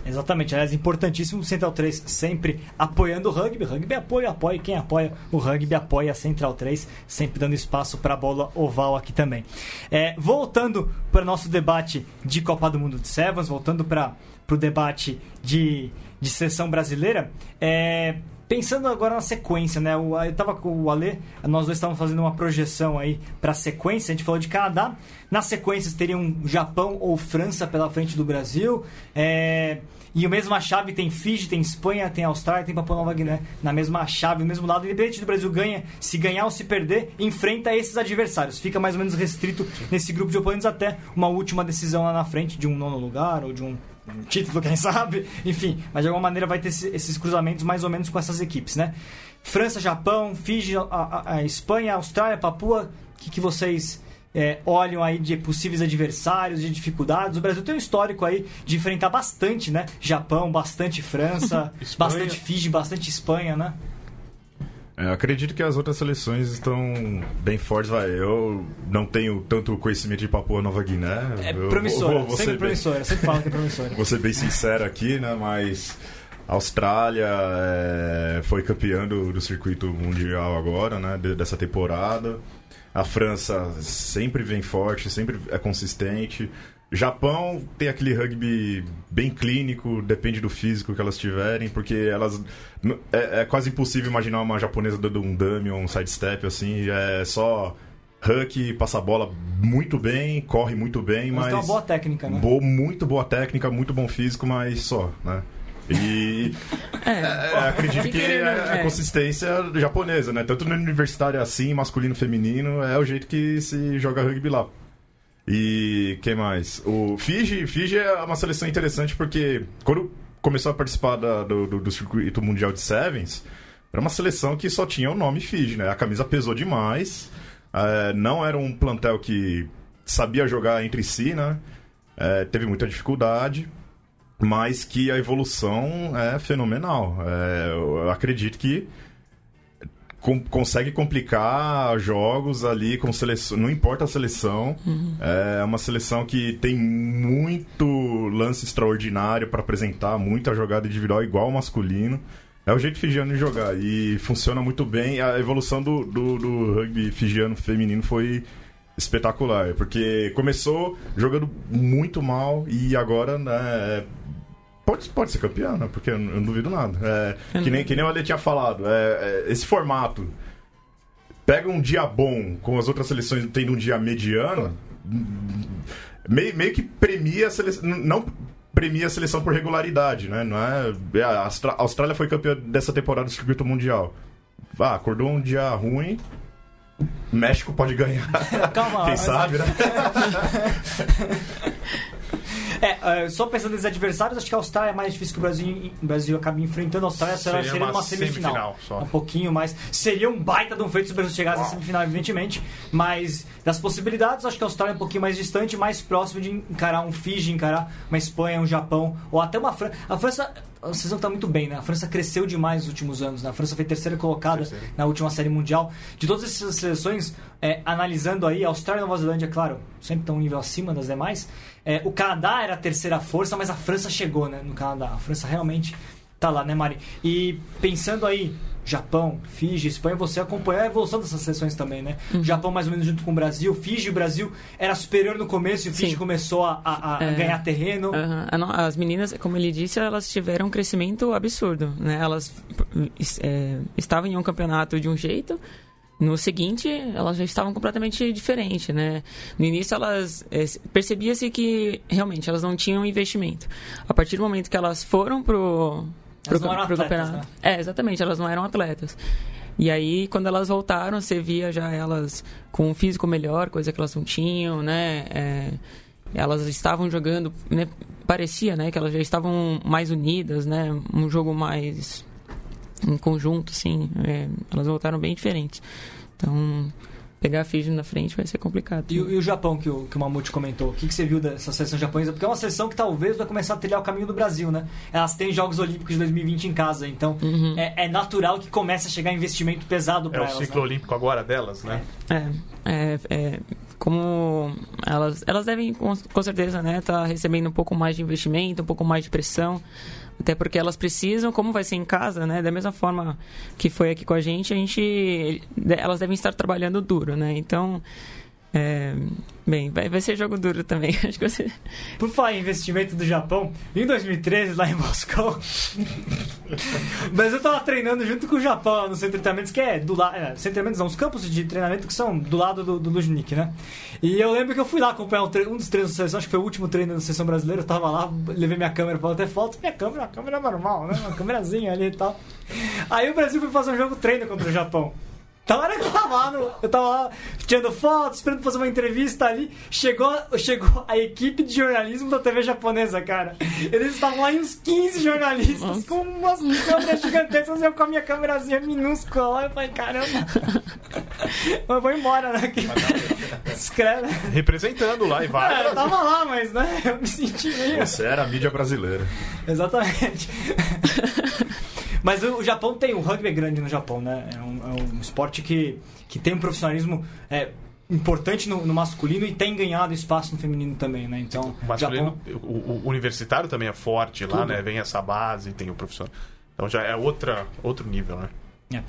Exatamente, aliás, importantíssimo Central 3 sempre apoiando o rugby. Rugby apoia, apoia. Quem apoia o rugby apoia a Central 3, sempre dando espaço para a bola oval aqui também. É, voltando para o nosso debate de Copa do Mundo de Sevens, voltando para o debate de, de seleção brasileira, é, Pensando agora na sequência, né? Eu, eu tava com o Ale, nós dois estávamos fazendo uma projeção aí para a sequência. A gente falou de Canadá. Na sequência teriam Japão ou França pela frente do Brasil. É... E a mesma chave tem Fiji, tem Espanha, tem Austrália, tem Papua Nova Guiné. Na mesma chave, no mesmo lado. Independente do Brasil ganha, se ganhar ou se perder, enfrenta esses adversários. Fica mais ou menos restrito nesse grupo de oponentes até uma última decisão lá na frente, de um nono lugar ou de um título, (laughs) quem sabe, enfim, mas de alguma maneira vai ter esses cruzamentos mais ou menos com essas equipes, né? França, Japão, Fiji, a, a, a Espanha, Austrália, Papua, o que, que vocês é, olham aí de possíveis adversários, de dificuldades? O Brasil tem um histórico aí de enfrentar bastante, né? Japão, bastante França, (laughs) bastante Fiji, bastante Espanha, né?
É, acredito que as outras seleções estão bem fortes. Vai. Eu não tenho tanto conhecimento de Papua Nova Guiné.
É promissora, vou, vou sempre promissora. Bem... Sempre falo que é promissora. (laughs)
vou ser bem sincero aqui, né? Mas a Austrália é, foi campeã do, do, circuito mundial agora, né? dessa temporada. A França sempre vem forte, sempre é consistente. Japão tem aquele rugby bem clínico, depende do físico que elas tiverem, porque elas. É, é quase impossível imaginar uma japonesa dando um dummy ou um sidestep assim, é só Huck passa a bola muito bem, corre muito bem, mas. Mas tem
uma boa técnica, né?
Boa, muito boa técnica, muito bom físico, mas só, né? E (laughs) é, é, acredito que é a é. consistência japonesa, né? Tanto no universitário assim, masculino, feminino, é o jeito que se joga rugby lá. E quem mais? O Fiji, Fiji é uma seleção interessante porque quando começou a participar da, do, do, do, circuito mundial de Sevens, era uma seleção que só tinha o nome Fiji, né? A camisa pesou demais, é, não era um plantel que sabia jogar entre si, né? É, teve muita dificuldade, mas que a evolução é fenomenal. É, eu acredito que com, consegue complicar jogos ali com seleção. Não importa a seleção. Uhum. É uma seleção que tem muito lance extraordinário para apresentar, muita jogada individual igual ao masculino. É o jeito fijiano de jogar e funciona muito bem. A evolução do, do, do rugby fijiano feminino foi espetacular, porque começou jogando muito mal e agora né, é, pode, pode ser campeã, né? porque eu não, duvido nada. É, que, nem, que nem o Ale tinha falado, é, é, esse formato pega um dia bom com as outras seleções tendo um dia mediano, meio, meio que premia a seleção. Não premia a seleção por regularidade, né? Não é, é a Austrália foi campeã dessa temporada do circuito mundial. Ah, acordou um dia ruim, México pode ganhar. (laughs) Calma, Quem sabe, né? (laughs)
É, é, só pensando nos adversários, acho que a Austrália é mais difícil que o Brasil, o Brasil acabe enfrentando. A Austrália seria, seria uma, uma semifinal. semifinal um pouquinho mais. Seria um baita de um feito se o Brasil chegasse Uau. à semifinal, evidentemente. Mas das possibilidades, acho que a Austrália é um pouquinho mais distante, mais próximo de encarar um Fiji, encarar uma Espanha, um Japão, ou até uma França. A França a seleção está muito bem, né? A França cresceu demais nos últimos anos. Né? A França foi terceira colocada terceira. na última série mundial. De todas essas seleções, é, analisando aí, a Austrália e a Nova Zelândia, claro, sempre estão um nível acima das demais. É, o Canadá era a terceira força, mas a França chegou, né? No Canadá. A França realmente tá lá, né, Mari? E pensando aí, Japão, Fiji, Espanha, você acompanhou a evolução dessas seleções também, né? Uhum. Japão mais ou menos junto com o Brasil, Fiji, o Brasil era superior no começo e o Fiji Sim. começou a, a, a é... ganhar terreno.
Uhum. As meninas, como ele disse, elas tiveram um crescimento absurdo, né? Elas é, estavam em um campeonato de um jeito, no seguinte, elas já estavam completamente diferentes, né? No início, elas é, percebia-se que realmente elas não tinham investimento. A partir do momento que elas foram pro
pro, pro atletas, campeonato, né?
é exatamente, elas não eram atletas. E aí, quando elas voltaram, você via já elas com um físico melhor, coisa que elas não tinham, né? É, elas estavam jogando, né? parecia, né, que elas já estavam mais unidas, né? Um jogo mais em conjunto, assim, é, elas voltaram bem diferentes. Então, pegar a Fiji na frente vai ser complicado.
E, e, o Japão, que o, que o Mamute comentou, o que, que você viu dessa seleção japonesa? Porque é uma seleção que talvez vai começar a trilhar o caminho do Brasil, né? Elas têm Jogos Olímpicos de 2020 em casa, então uhum. é, é, natural que comece a chegar investimento pesado para
elas.
É
o ciclo né? olímpico agora delas, né?
É, é, é como elas, elas devem com, com certeza, né, tá recebendo um pouco mais de investimento, um pouco mais de pressão. Até porque elas precisam, como vai ser em casa, né? Da mesma forma que foi aqui com a gente, a gente elas devem estar trabalhando duro, né? Então, é, bem, vai, vai ser jogo duro também. (laughs) Acho que você...
Por falar em investimento do Japão, em 2013, lá em Moscou, (laughs) mas eu tava treinando junto com o Japão no centro de treinamentos, que é do lado. É, centro de não, os campos de treinamento que são do lado do, do Luznik, né? E eu lembro que eu fui lá acompanhar um, um dos treinos da seleção, acho que foi o último treino da seleção brasileira. Eu tava lá, levei minha câmera pra ter foto. Minha câmera, uma câmera normal, né? Uma câmerazinha ali e tal. Aí o Brasil foi fazer um jogo treino contra o Japão. Então era que eu tava lá, no, eu tava lá tirando fotos, esperando fazer uma entrevista ali. Chegou, chegou a equipe de jornalismo da TV japonesa, cara. Eles estavam lá em uns 15 jornalistas Nossa. com umas câmeras gigantescas. Eu com a minha câmerazinha minúscula lá. Eu falei, caramba. (laughs) eu vou embora, né?
Escreve. Representando lá e vai.
É, eu tava lá, mas né? Eu me senti meio.
Você era a mídia brasileira.
Exatamente. (laughs) Mas o Japão tem, o rugby é grande no Japão, né? É um, é um esporte que, que tem um profissionalismo é, importante no, no, masculino e tem ganhado espaço no feminino também, né? Então,
o masculino, Japão... o, o, universitário também é forte Tudo. lá, né? Vem essa base, tem o profissional. Então já é outra, outro nível, né?
É.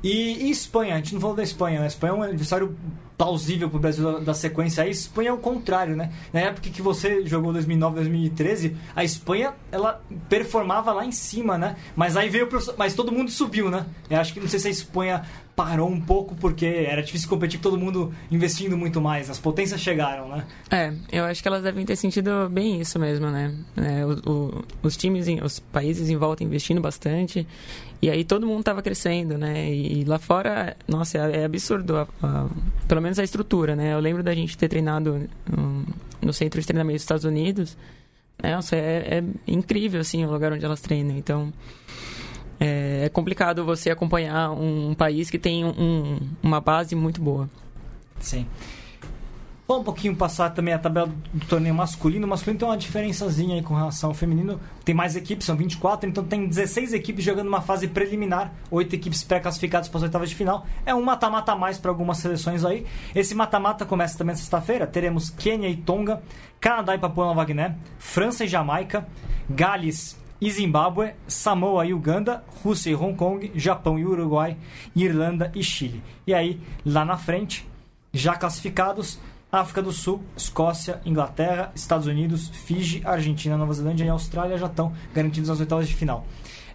E, e, Espanha, a gente não falou da Espanha, né? A Espanha é um adversário plausível para o Brasil da, sequência. A Espanha é o contrário, né? Na época que você jogou 2009, 2013, a Espanha ela performava lá em cima, né? Mas aí veio, mas todo mundo subiu, né? Eu acho que não sei se a Espanha parou um pouco porque era difícil competir com todo mundo investindo muito mais. As potências chegaram, né?
É, eu acho que elas devem ter sentido bem isso mesmo, né? É, o, o, os times, os países em volta investindo bastante e aí todo mundo estava crescendo, né? E, lá fora, nossa, é, é absurdo, a, a, pelo menos a estrutura, né? Eu lembro da gente ter treinado no centro de treinamento dos Estados Unidos. Né? Nossa, é, é incrível, assim, o lugar onde elas treinam. Então, é, é complicado você acompanhar um, um país que tem um, uma base muito boa.
Sim. Vamos um pouquinho passar também a tabela do torneio masculino. O masculino tem uma diferençazinha aí com relação ao feminino. Tem mais equipes, são 24, então tem 16 equipes jogando uma fase preliminar, 8 equipes pré-classificadas para as oitavas de final. É um mata-mata a mais para algumas seleções aí. Esse mata-mata começa também sexta-feira. Teremos Quênia e Tonga, Canadá e Papua Nova Guiné, França e Jamaica, Gales e Zimbábue, Samoa e Uganda, Rússia e Hong Kong, Japão e Uruguai, Irlanda e Chile. E aí, lá na frente, já classificados, África do Sul, Escócia, Inglaterra, Estados Unidos, Fiji, Argentina, Nova Zelândia e Austrália já estão garantidos nas oitavas de final.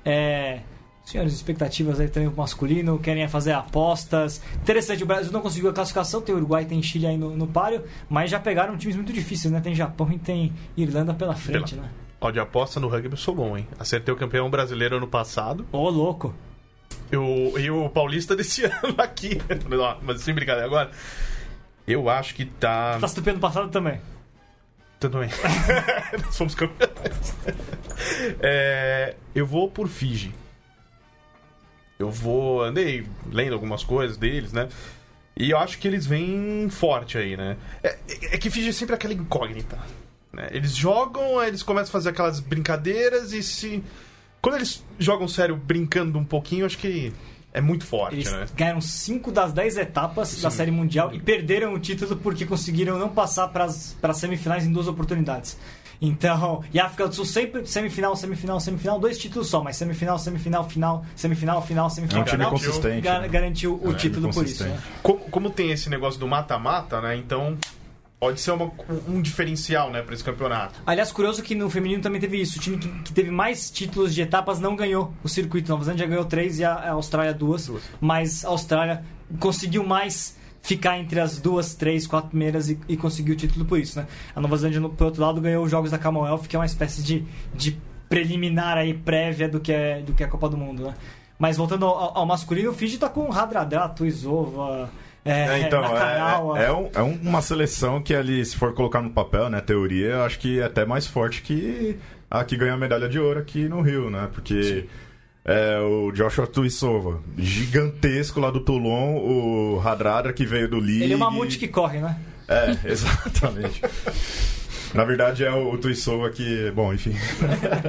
É, senhores, expectativas aí também masculino, querem fazer apostas. Interessante, o Brasil não conseguiu a classificação, tem Uruguai, tem Chile aí no, no páreo, mas já pegaram times muito difíceis, né? Tem Japão e tem Irlanda pela frente, pela... né?
Ó, de aposta no rugby eu sou bom, hein? Acertei o campeão brasileiro ano passado.
Ô, oh, louco!
Eu, e o paulista (laughs) desse ano aqui. Mas sem brincadeira agora. Eu acho que tá.
Tá estupendo passado também.
Também. (laughs) Nós fomos campeões. É, eu vou por Fiji. Eu vou. Andei lendo algumas coisas deles, né? E eu acho que eles vêm forte aí, né? É, é que Fiji é sempre aquela incógnita. Né? Eles jogam, eles começam a fazer aquelas brincadeiras e se. Quando eles jogam sério brincando um pouquinho, acho que é muito forte,
Eles
né?
ganharam 5 das 10 etapas Sim. da Série Mundial e perderam o título porque conseguiram não passar para as semifinais em duas oportunidades. Então, e a África do Sul sempre semifinal, semifinal, semifinal, dois títulos só, mas semifinal, semifinal, final, semifinal, final, semifinal. É um
time
final,
consistente.
Gar né? Garantiu o é, título por isso. Né?
Como, como tem esse negócio do mata-mata, né? Então, pode ser uma, um diferencial, né, para esse campeonato.
Aliás, curioso que no feminino também teve isso. O time que, que teve mais títulos de etapas não ganhou o circuito. Nova Zelândia ganhou três e a, a Austrália duas, duas. Mas a Austrália conseguiu mais ficar entre as duas, três, quatro primeiras e, e conseguiu o título por isso, né? A Nova Zelândia, no, por outro lado, ganhou os Jogos da Commonwealth, que é uma espécie de, de preliminar aí, prévia do que, é, do que é a Copa do Mundo, né? Mas voltando ao, ao masculino, o Fiji tá com Radradrato, Isova, é,
é, então, é, é, é, um, é, uma seleção que ali, se for colocar no papel, né, teoria, eu acho que é até mais forte que a que ganhou a medalha de ouro aqui no Rio, né? Porque é, o Joshua Tuisova, gigantesco lá do Toulon, o Radradra que veio do League.
Ele é uma mamute que corre, né?
É, (laughs) exatamente. Na verdade é o, o Tuisova que. Bom, enfim.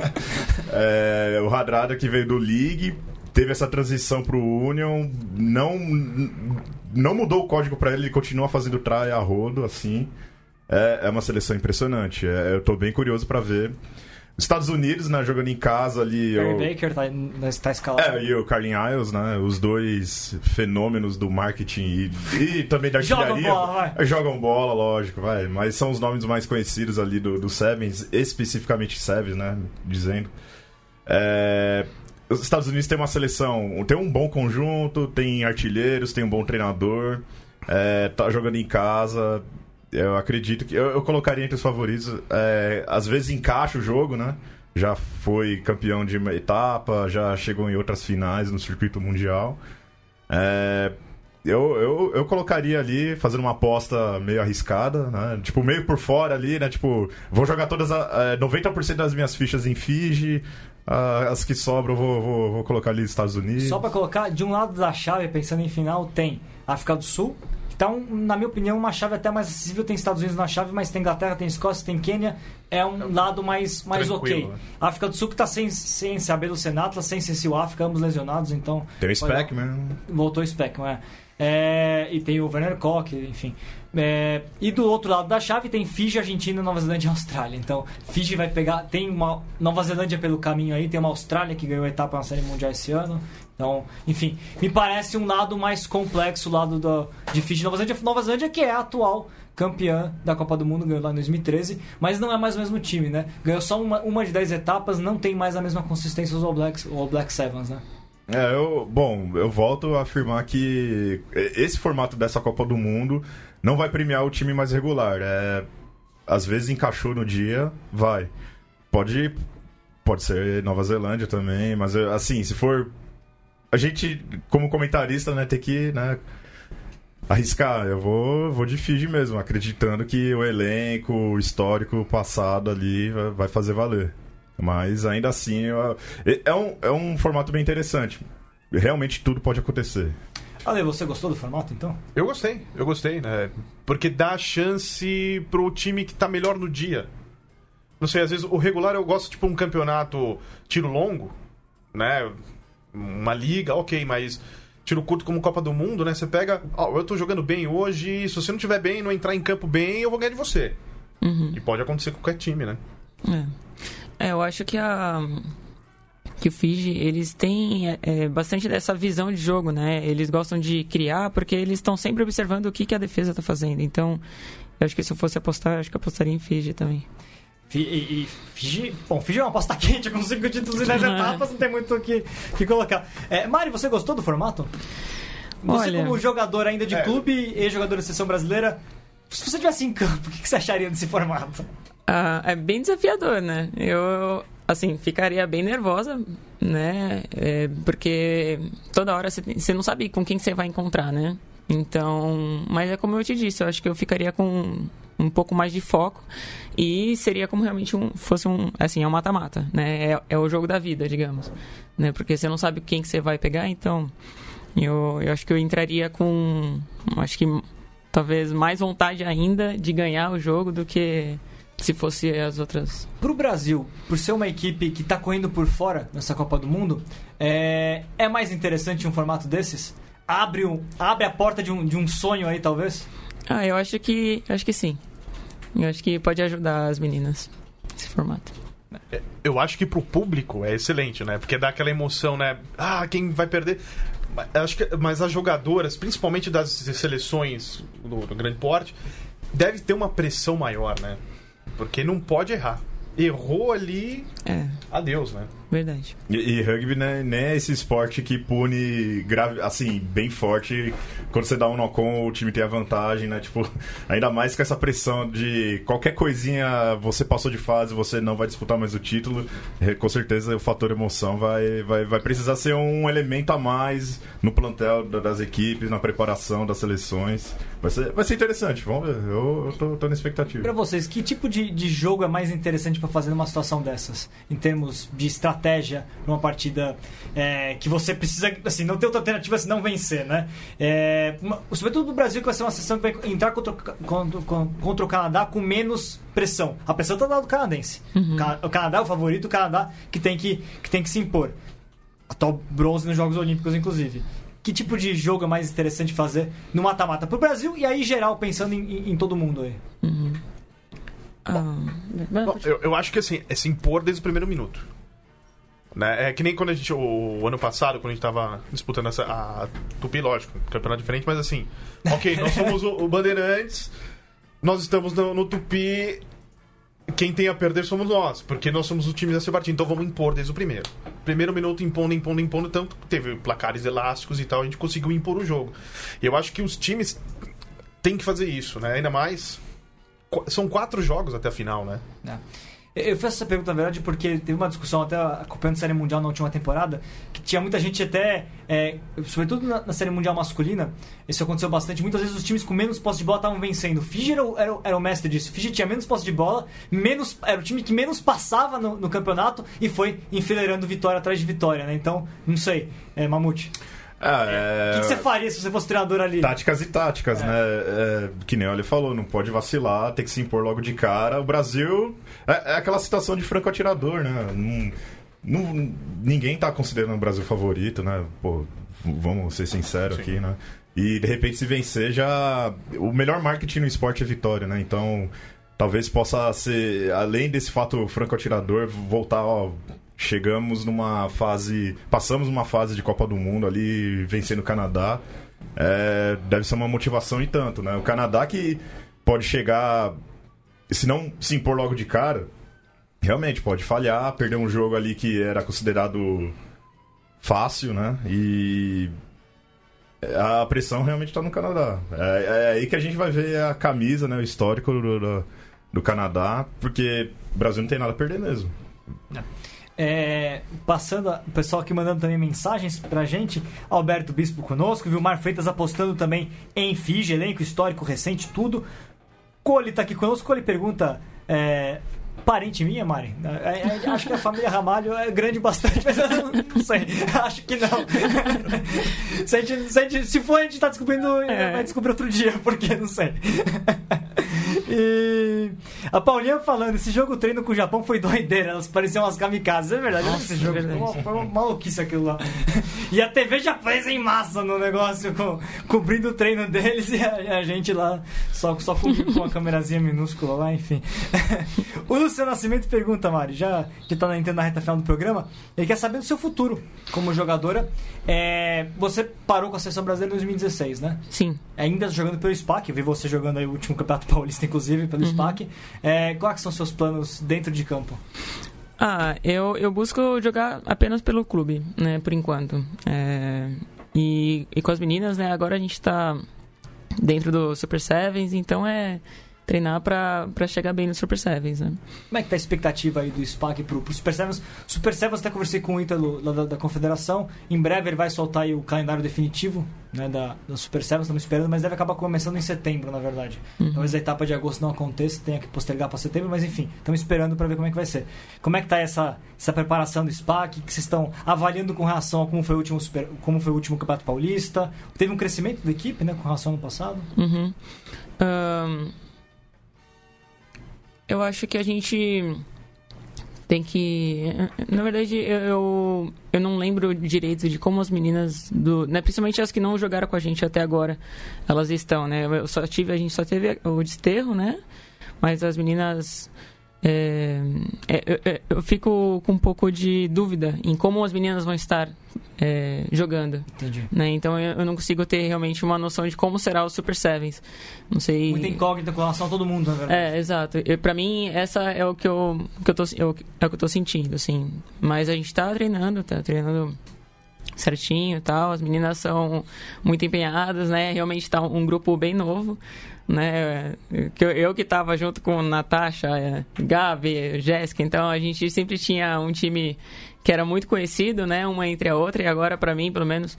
(laughs) é, o Radradra que veio do League, teve essa transição pro Union, não não mudou o código para ele, ele continua fazendo try a rodo, assim. É, é uma seleção impressionante. É, eu tô bem curioso para ver. Estados Unidos, né, jogando em casa ali.
Barry o... Baker tá, tá escalado.
É, e o Carlin Isles, né, os dois fenômenos do marketing e, e também da artilharia.
Jogam bola, vai.
Jogam bola, lógico, vai. Mas são os nomes mais conhecidos ali do, do Sevens, especificamente Sevens, né, dizendo. É, os Estados Unidos tem uma seleção, tem um bom conjunto, tem artilheiros, tem um bom treinador, é, tá jogando em casa. Eu acredito que. Eu, eu colocaria entre os favoritos. É, às vezes encaixa o jogo, né? Já foi campeão de uma etapa, já chegou em outras finais no circuito mundial. É, eu, eu, eu colocaria ali, fazendo uma aposta meio arriscada, né? Tipo, meio por fora ali, né? Tipo, vou jogar todas. A, 90% das minhas fichas em Fiji, ah, as que sobram, vou, vou, vou colocar ali Estados Unidos.
Só para colocar, de um lado da chave, pensando em final, tem África do Sul. Então, na minha opinião, uma chave até mais acessível. Tem Estados Unidos na chave, mas tem Inglaterra, tem Escócia, tem Quênia. É um lado mais, mais ok. Né? África do Sul que está sem, sem saber do Senatla, sem Cecil África, ambos lesionados, então...
Tem o Speckman.
Voltou o Speckman, é. É, e tem o Werner Koch, enfim. É, e do outro lado da chave tem Fiji, Argentina, Nova Zelândia e Austrália. Então, Fiji vai pegar. Tem uma Nova Zelândia pelo caminho aí, tem uma Austrália que ganhou a etapa na Série Mundial esse ano. Então, enfim, me parece um lado mais complexo, o lado do, de Fiji Nova Zelândia. Nova Zelândia que é a atual campeã da Copa do Mundo, ganhou lá em 2013, mas não é mais o mesmo time, né? Ganhou só uma, uma de 10 etapas, não tem mais a mesma consistência os All Blacks, All Black Sevens, né?
É, eu, bom, eu volto a afirmar que esse formato dessa Copa do Mundo não vai premiar o time mais regular. É, às vezes encaixou no dia, vai. Pode, pode ser Nova Zelândia também, mas assim, se for. A gente, como comentarista, né, tem que né, arriscar. Eu vou, vou de Fiji mesmo, acreditando que o elenco, o histórico passado ali vai fazer valer. Mas ainda assim, é um, é um formato bem interessante. Realmente tudo pode acontecer.
Ale, você gostou do formato então?
Eu gostei, eu gostei, né? Porque dá chance pro time que tá melhor no dia. Não sei, às vezes o regular eu gosto, tipo, um campeonato tiro longo, né? Uma liga, ok, mas tiro curto como Copa do Mundo, né? Você pega, ó, oh, eu tô jogando bem hoje, se você não tiver bem, não entrar em campo bem, eu vou ganhar de você. Uhum. E pode acontecer com qualquer time, né?
É. é, eu acho que a que o Fiji, eles têm é, é, bastante dessa visão de jogo, né? Eles gostam de criar porque eles estão sempre observando o que, que a defesa está fazendo. Então, eu acho que se eu fosse apostar, acho que apostaria em Fiji também.
E, e Fiji, bom, Fiji é uma aposta (laughs) quente, com 5 títulos em 10 é. etapas, não tem muito o que, que colocar. É, Mari, você gostou do formato? Você, Olha... como jogador ainda de é. clube e jogador da seleção brasileira, se você estivesse em campo, o que você acharia desse formato?
Ah, é bem desafiador, né? Eu, assim, ficaria bem nervosa, né? É, porque toda hora você não sabe com quem você vai encontrar, né? Então, mas é como eu te disse, eu acho que eu ficaria com um pouco mais de foco e seria como realmente um fosse um assim é um mata-mata né é, é, o jogo da vida digamos né porque você não sabe quem que você vai pegar então eu, eu acho que eu entraria com acho que talvez mais vontade ainda de ganhar o jogo do que se fosse as outras.
Para o Brasil, por ser uma equipe que está correndo por fora nessa Copa do Mundo, é, é mais interessante um formato desses? Abre, um, abre a porta de um, de um sonho aí, talvez?
Ah, eu acho que acho que sim. Eu acho que pode ajudar as meninas esse formato.
É, eu acho que pro público é excelente, né? Porque dá aquela emoção, né? Ah, quem vai perder? Acho que, mas as jogadoras, principalmente das seleções do, do grande porte, deve ter uma pressão maior, né? Porque não pode errar. Errou ali, é. adeus, né?
Verdade.
E, e rugby né, nem é esse esporte que pune grave, assim, bem forte. Quando você dá um knock-on, o time tem a vantagem, né? Tipo, (laughs) ainda mais com essa pressão de qualquer coisinha, você passou de fase, você não vai disputar mais o título. Com certeza o fator emoção vai, vai, vai precisar ser um elemento a mais no plantel das equipes, na preparação das seleções. Vai ser, vai ser interessante, vamos ver. Eu, eu tô, tô na expectativa.
Pra vocês, que tipo de, de jogo é mais interessante para fazer numa situação dessas? Em termos de estratégia? Estratégia numa partida é, que você precisa, assim, não ter outra alternativa senão vencer, né? É, uma, sobretudo no Brasil, que vai ser uma sessão que vai entrar contra, contra, contra o Canadá com menos pressão. A pressão está do lado canadense. Uhum. O Canadá é o favorito, o Canadá que tem que, que, tem que se impor. Atual bronze nos Jogos Olímpicos, inclusive que tipo de jogo é mais interessante fazer no mata-mata pro Brasil e aí geral pensando em, em, em todo mundo aí. Uhum.
Bom, bom, eu, eu, acho que assim, é se impor desde o primeiro minuto. Né? É que nem quando a gente, o, o ano passado, quando a gente tava disputando essa, a Tupi, lógico, campeonato diferente, mas assim, ok, nós somos o, o Bandeirantes, nós estamos no, no, Tupi, quem tem a perder somos nós, porque nós somos o time dessa partida, então vamos impor desde o primeiro. Primeiro minuto impondo, impondo, impondo, tanto teve placares elásticos e tal, a gente conseguiu impor o jogo. E eu acho que os times têm que fazer isso, né? Ainda mais. São quatro jogos até a final, né? É.
Eu fiz essa pergunta, na verdade, porque teve uma discussão até acompanhando a Série Mundial na última temporada, que tinha muita gente até, é, sobretudo na, na, Série Mundial masculina, isso aconteceu bastante. Muitas vezes os times com menos posse de bola estavam vencendo. Fiji era, era, era, o mestre disso. Fiji tinha menos posse de bola, menos, era o time que menos passava no, no campeonato e foi enfileirando vitória atrás de vitória, né? Então, não sei, é, Mamute.
É...
O que, que, você faria se você fosse treinador ali?
Táticas e táticas, é. né? É, que nem ele falou, não pode vacilar, tem que se impor logo de cara. O Brasil é, é aquela situação de franco atirador, né? Não, não, ninguém tá considerando o Brasil favorito, né? Pô, vamos ser sinceros Sim. aqui, né? E de repente se vencer já. O melhor marketing no esporte é vitória, né? Então talvez possa ser, além desse fato franco atirador, voltar, ó, chegamos numa fase. Passamos uma fase de Copa do Mundo ali, vencendo o Canadá. É, deve ser uma motivação e tanto, né? O Canadá que pode chegar. Se não se impor logo de cara, realmente pode falhar, perder um jogo ali que era considerado fácil, né? E a pressão realmente está no Canadá. É, é, aí que a gente vai ver a camisa, né? O histórico do, do, do Canadá, porque o Brasil não tem nada a perder mesmo.
É. É, passando, o pessoal aqui mandando também mensagens pra gente. Alberto Bispo conosco, Vilmar Freitas apostando também em Fiji, elenco histórico recente, tudo. Cole tá aqui conosco. Cole pergunta: é, parente minha, Mari. É, é, acho que a família Ramalho é grande bastante, (laughs) mas eu não, não sei. Acho que não. (laughs) se, a gente, se, a gente, se for, a gente tá descobrindo, é. vai descobrir outro dia, porque não sei. (laughs) E a Paulinha falando, esse jogo treino com o Japão foi doideira, elas pareciam umas kamikazes. É verdade, Nossa, esse jogo. Foi uma, foi uma maluquice aquilo lá. E a TV japonesa em massa no negócio, com, cobrindo o treino deles e a, a gente lá só, só cobrindo com uma câmerazinha minúscula lá, enfim. (laughs) o Luciano Nascimento pergunta, Mari, já que tá entrando na reta final do programa, ele quer saber do seu futuro como jogadora. É, você parou com a seleção brasileira em 2016, né?
Sim.
Ainda jogando pelo SPAC, eu vi você jogando aí o último Campeonato Paulista, inclusive, pelo uhum. SPAC. É, quais são seus planos dentro de campo?
Ah, eu, eu busco jogar apenas pelo clube, né, por enquanto. É, e, e com as meninas, né, agora a gente tá dentro do Super Sevens, então é treinar para chegar bem no Super Sevens, né?
Como é que tá a expectativa aí do SPAC pro, pro Super Sevens? Super Sevens até conversei com o Ítalo da, da, Confederação. Em breve ele vai soltar aí o calendário definitivo né, da, da Super Sevens, estamos esperando, mas deve acabar começando em setembro, na verdade. Uhum. Talvez a etapa de agosto não aconteça, tenha que postergar para setembro, mas enfim, estamos esperando para ver como é que vai ser. Como é que tá essa, essa preparação do SPAC? que vocês estão avaliando com relação a como foi o último, super, como foi o último Campeonato Paulista? Teve um crescimento da equipe, né, com relação ao ano passado?
Uhum. Um eu acho que a gente tem que. Na verdade, eu, eu não lembro direito de como as meninas do. Né, principalmente as que não jogaram com a gente até agora, elas estão, né? Eu só tive, a gente só teve o desterro, né? Mas as meninas é, é, é, eu fico com um pouco de dúvida em como as meninas vão estar é, jogando.
Entendi.
Né? Então eu, eu, não consigo ter realmente uma noção de como será o Super Sevens. Não sei.
Muita incógnita com relação a todo mundo, na verdade.
É, exato. Pra mim, essa é o que eu, que eu, tô, eu, é o que eu tô sentindo, assim. Mas a gente tá treinando, tá treinando certinho e tal. As meninas são muito empenhadas, né? Realmente tá um grupo bem novo né? Eu, eu que estava junto com Natasha, é, Gabi, Jéssica, então a gente sempre tinha um time que era muito conhecido, né? Uma entre a outra, e agora para mim, pelo menos,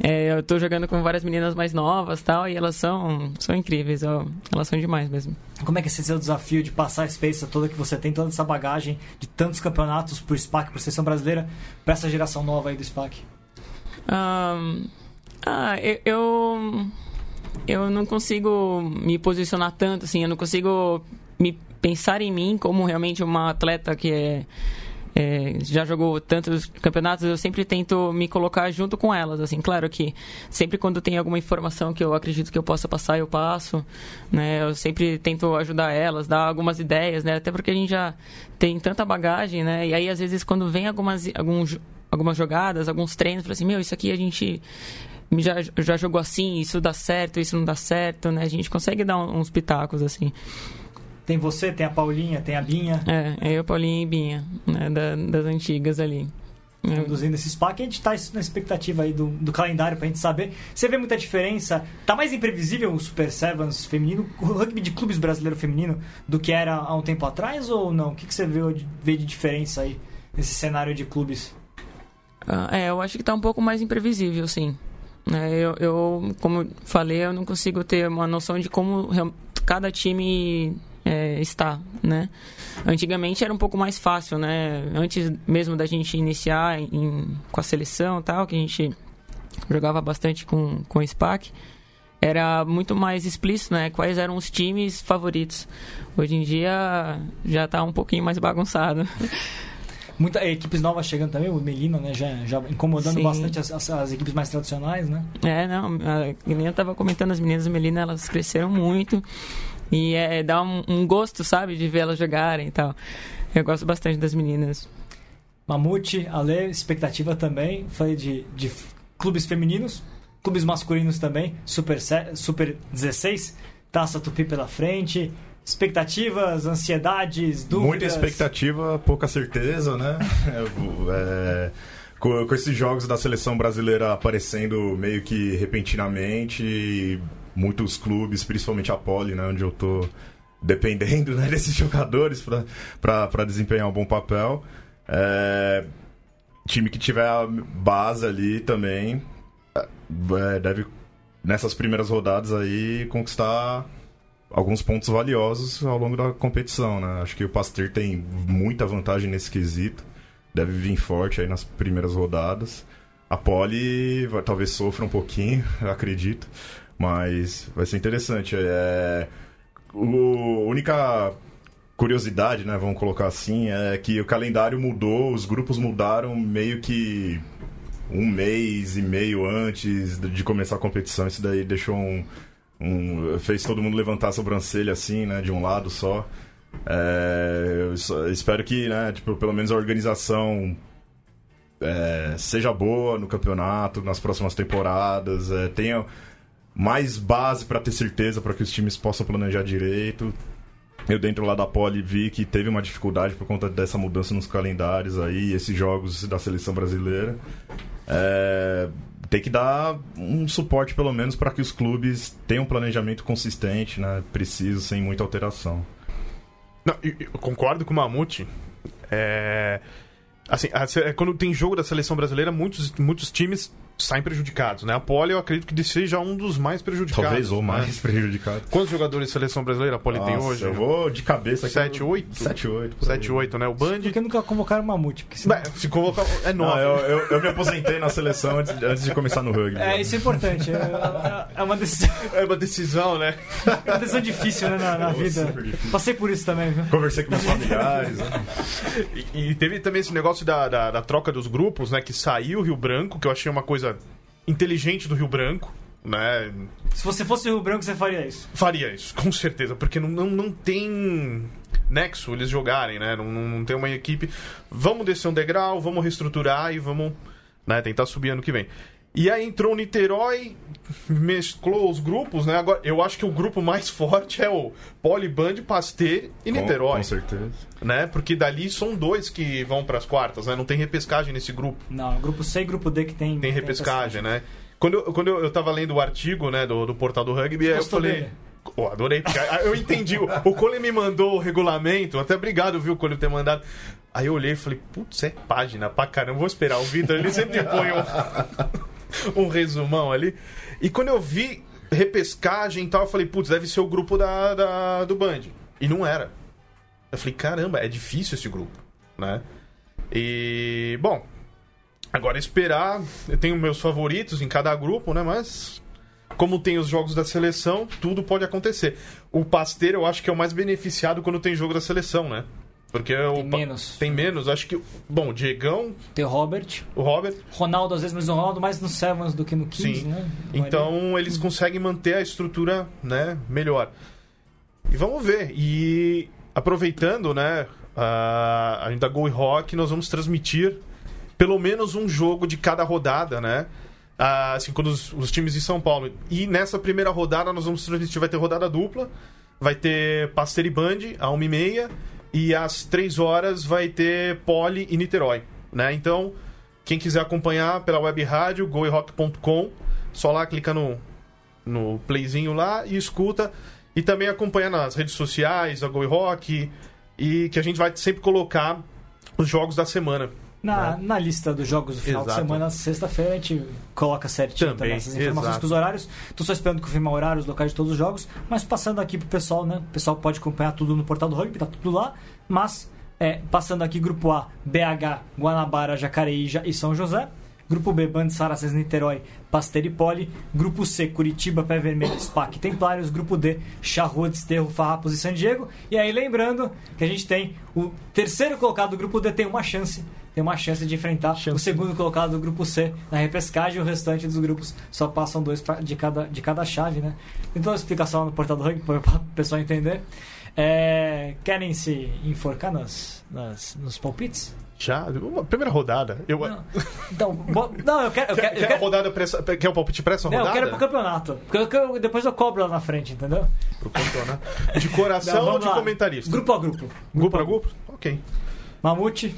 é, eu tô jogando com várias meninas mais novas tal, e elas são, são incríveis, ó, elas são demais mesmo.
Como é que é esse seu desafio de passar a experiência toda que você tem, toda essa bagagem de tantos campeonatos por SPAC, por seleção brasileira, para essa geração nova aí do SPAC?
Um, ah, eu, eu eu não consigo me posicionar tanto, assim, eu não consigo me pensar em mim como realmente uma atleta que é, é, já jogou tantos campeonatos, eu sempre tento me colocar junto com elas, assim, claro que sempre quando tem alguma informação que eu acredito que eu possa passar, eu passo, né, eu sempre tento ajudar elas, dar algumas ideias, né, até porque a gente já tem tanta bagagem, né, e aí às vezes quando vem algumas, alguns, algumas jogadas, alguns treinos, fala assim, meu, isso aqui a gente já, já jogou assim, isso dá certo, isso não dá certo, né? A gente consegue dar uns pitacos assim.
Tem você, tem a Paulinha, tem a Binha.
É, é eu, Paulinha e Binha, né? Da, das antigas ali.
Conduzindo esse SPA, que a gente está na expectativa aí do, do calendário para a gente saber. Você vê muita diferença? Tá mais imprevisível o Super Sevens feminino, o rugby de clubes brasileiro feminino, do que era há um tempo atrás ou não? O que, que você vê, vê de diferença aí nesse cenário de clubes?
Ah, é, eu acho que está um pouco mais imprevisível, sim. É, eu, eu, como falei, eu não consigo ter uma noção de como cada time é, está, né? Antigamente era um pouco mais fácil, né? Antes mesmo da gente iniciar em, com a seleção tal, que a gente jogava bastante com, com o SPAC, era muito mais explícito, né? Quais eram os times favoritos. Hoje em dia já está um pouquinho mais bagunçado. (laughs)
Muitas equipes novas chegando também, o Melino, né? Já, já incomodando Sim. bastante as, as, as, equipes mais tradicionais, né?
É, não. A menina tava comentando, as meninas do Melina, elas cresceram muito. E é, dá um, um gosto, sabe, de ver elas jogarem e tal. Eu gosto bastante das meninas.
Mamute, Ale, expectativa também. Falei de, de clubes femininos, clubes masculinos também. Super, super 16, Taça Tupi pela frente. Expectativas, ansiedades, dúvidas?
Muita expectativa, pouca certeza, né? (laughs) é, com, com, esses jogos da seleção brasileira aparecendo meio que repentinamente, muitos clubes, principalmente a Poli, né, onde eu tô dependendo (laughs) né, desses jogadores para desempenhar um bom papel. É, time que tiver a base ali também é, deve, nessas primeiras rodadas aí, conquistar alguns pontos valiosos ao longo da competição, né? Acho que o Pasteur tem muita vantagem nesse quesito. Deve vir forte aí nas primeiras rodadas. A vai, talvez sofra um pouquinho, (laughs) acredito. Mas vai ser interessante. É... O, única curiosidade, né, vamos colocar assim, é que o calendário mudou, os grupos mudaram meio que um mês e meio antes de começar a competição. Isso daí deixou um, um fez todo mundo levantar a sobrancelha assim, né, de um lado só. É, eu espero que, né, tipo, pelo menos a organização é, seja boa no campeonato, nas próximas temporadas, é, tenha mais base para ter certeza para que os times possam planejar direito. Eu dentro lá da Poli vi que teve uma dificuldade por conta dessa mudança nos calendários aí, esses jogos da seleção brasileira. É, tem que dar um suporte pelo menos para que os clubes tenham um planejamento consistente, né, preciso, sem muita alteração.
Não, eu concordo com o Mamute. É, assim, quando tem jogo da seleção brasileira, muitos, muitos times saem prejudicados, né? A Poli eu acredito que seja um dos mais prejudicados.
Talvez ou
né?
mais né? prejudicado.
Quantos jogadores de seleção brasileira a Poli
Nossa,
tem hoje?
Eu vou de cabeça
aqui. 7, 8?
7, 8.
7, 8, né? O Band.
Por que nunca convocaram o Mamute?
Porque se... se convocar. É 9.
eu, eu, eu, me aposentei na seleção antes, antes de começar no rugby.
É, isso é importante. É, é, é, uma decisão.
É uma decisão, né?
É uma decisão difícil, né? Na, na vida. Passei por isso também, viu?
Conversei com meus familiares. Né?
E, e, teve também esse negócio da, da, da troca dos grupos, né? Que saiu o Rio Branco, que eu achei uma coisa inteligente do Rio Branco, né?
Se você fosse o Rio Branco, você faria isso?
Faria isso, com certeza, porque não, não, não tem nexo eles jogarem, né? Não, não tem uma equipe. Vamos descer um degrau, vamos reestruturar e vamos né, tentar subir ano que vem. E aí entrou o Niterói, mesclou os grupos, né? Agora, eu acho que o grupo mais (laughs) forte é o Poliband, Pasteur e Niterói.
Com certeza.
Né? Porque dali são dois que vão para as quartas, né? Não tem repescagem nesse grupo.
Não, grupo C e grupo D que tem.
Tem repescagem, tem né? Quando eu, quando eu, eu tava lendo o artigo, né, do, do portal do rugby, eu falei. Oh, adorei, porque eu entendi. o, o Cole me mandou o regulamento, até obrigado, viu, Cole, ter mandado. Aí eu olhei e falei, putz, é página pra caramba, vou esperar o Vitor, ele sempre põe um. (laughs) (laughs) um resumão ali. E quando eu vi repescagem e tal, eu falei, putz, deve ser o grupo da, da, do Band. E não era. Eu falei, caramba, é difícil esse grupo, né? E, bom, agora esperar. Eu tenho meus favoritos em cada grupo, né? Mas, como tem os jogos da seleção, tudo pode acontecer. O Pasteiro eu acho que é o mais beneficiado quando tem jogo da seleção, né? Porque
tem
o,
menos.
Tem menos. Acho que. Bom, o Diegão.
Tem o Robert.
O Robert.
Ronaldo, às vezes, mas o Ronaldo mais no Sevens do que no 15, Sim. né?
Então eles conseguem manter a estrutura né, melhor. E vamos ver. E aproveitando, né? A, a gente da Go Rock, nós vamos transmitir pelo menos um jogo de cada rodada, né? assim, quando os, os times de São Paulo. E nessa primeira rodada nós vamos transmitir, vai ter rodada dupla. Vai ter Pasteur e Band a 1h30 e às 3 horas vai ter Poli e Niterói. Né? Então, quem quiser acompanhar pela web rádio, goirock.com, só lá clica no, no playzinho lá e escuta. E também acompanha nas redes sociais, a Goi Rock, e que a gente vai sempre colocar os jogos da semana.
Na, né? na lista dos jogos do final Exato. de semana, sexta-feira, a gente coloca certinho também, também essas informações Exato. com os horários. Tô só esperando confirmar o horário, os locais de todos os jogos. Mas passando aqui pro pessoal, né? O pessoal pode acompanhar tudo no portal do rugby, tá tudo lá. Mas, é, passando aqui, grupo A, BH, Guanabara, Jacareí e São José. Grupo B, Band Saracens, Niterói, Pasteur e Poli. Grupo C, Curitiba, Pé Vermelho, SPAC Templários. Grupo D, Charrua, Desterro, Farrapos e San Diego. E aí, lembrando que a gente tem o terceiro colocado do grupo D tem uma chance tem uma chance de enfrentar chance. o segundo colocado do grupo C na repescagem. O restante dos grupos só passam dois pra, de, cada, de cada chave, né? Tem toda a explicação no portal do rugby para o pessoal entender. É, querem se enforcar nas, nas, nos palpites?
Já? Uma primeira rodada. Eu...
Não, então, bo... não, eu quero. Eu quero,
quer, eu quero... rodada pressa... quer o palpite pressa rodada?
Não, eu quero pro campeonato. Porque eu, depois eu cobro lá na frente, entendeu?
Pro campeonato. De coração não, ou de lá. comentarista?
Grupo a grupo.
Grupo, grupo a grupo? Ok.
Mamute.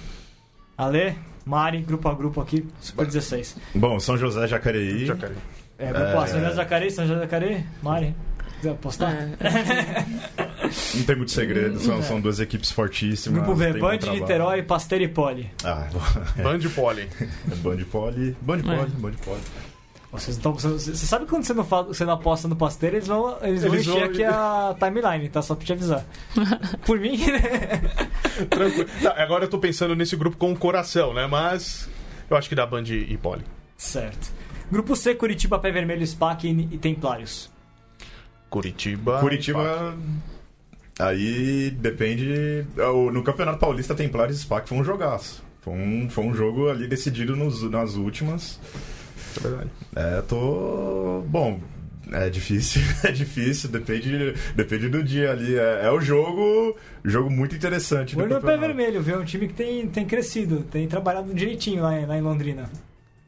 Ale, Mari, grupo a grupo aqui, Super 16.
Bom, São José Jacareí.
Jacareí.
É, grupo é... São José Jacareí, São José Jacareí, Mari. Apostar? É. (laughs)
Não tem muito segredo, são, é. são duas equipes fortíssimas.
Grupo B, Band, Niterói, Pasteur e Poli.
Ah, (laughs) Band e Poli.
Band Poli. Band Poli, Band Poli.
Vocês estão, você sabe quando você não, fala, você não aposta no pasteiro, eles vão, eles, eles vão encher aqui a timeline, tá? Só pra te avisar. (laughs) Por mim, né?
Tranquilo. Tá, agora eu tô pensando nesse grupo com o coração, né? Mas eu acho que dá Band e Poli.
Certo. Grupo C, Curitiba, Pé Vermelho, SPAC e Templários.
Curitiba.
Curitiba. Aí depende. No Campeonato Paulista, Templários e SPAC foi um jogaço. Foi um, foi um jogo ali decidido nos, nas últimas. É verdade. É, tô. Bom, é difícil, (laughs) é difícil, depende, depende do dia ali. É, é o jogo, jogo muito interessante.
O pé vermelho, viu? Um time que tem, tem crescido, tem trabalhado direitinho lá, lá em Londrina.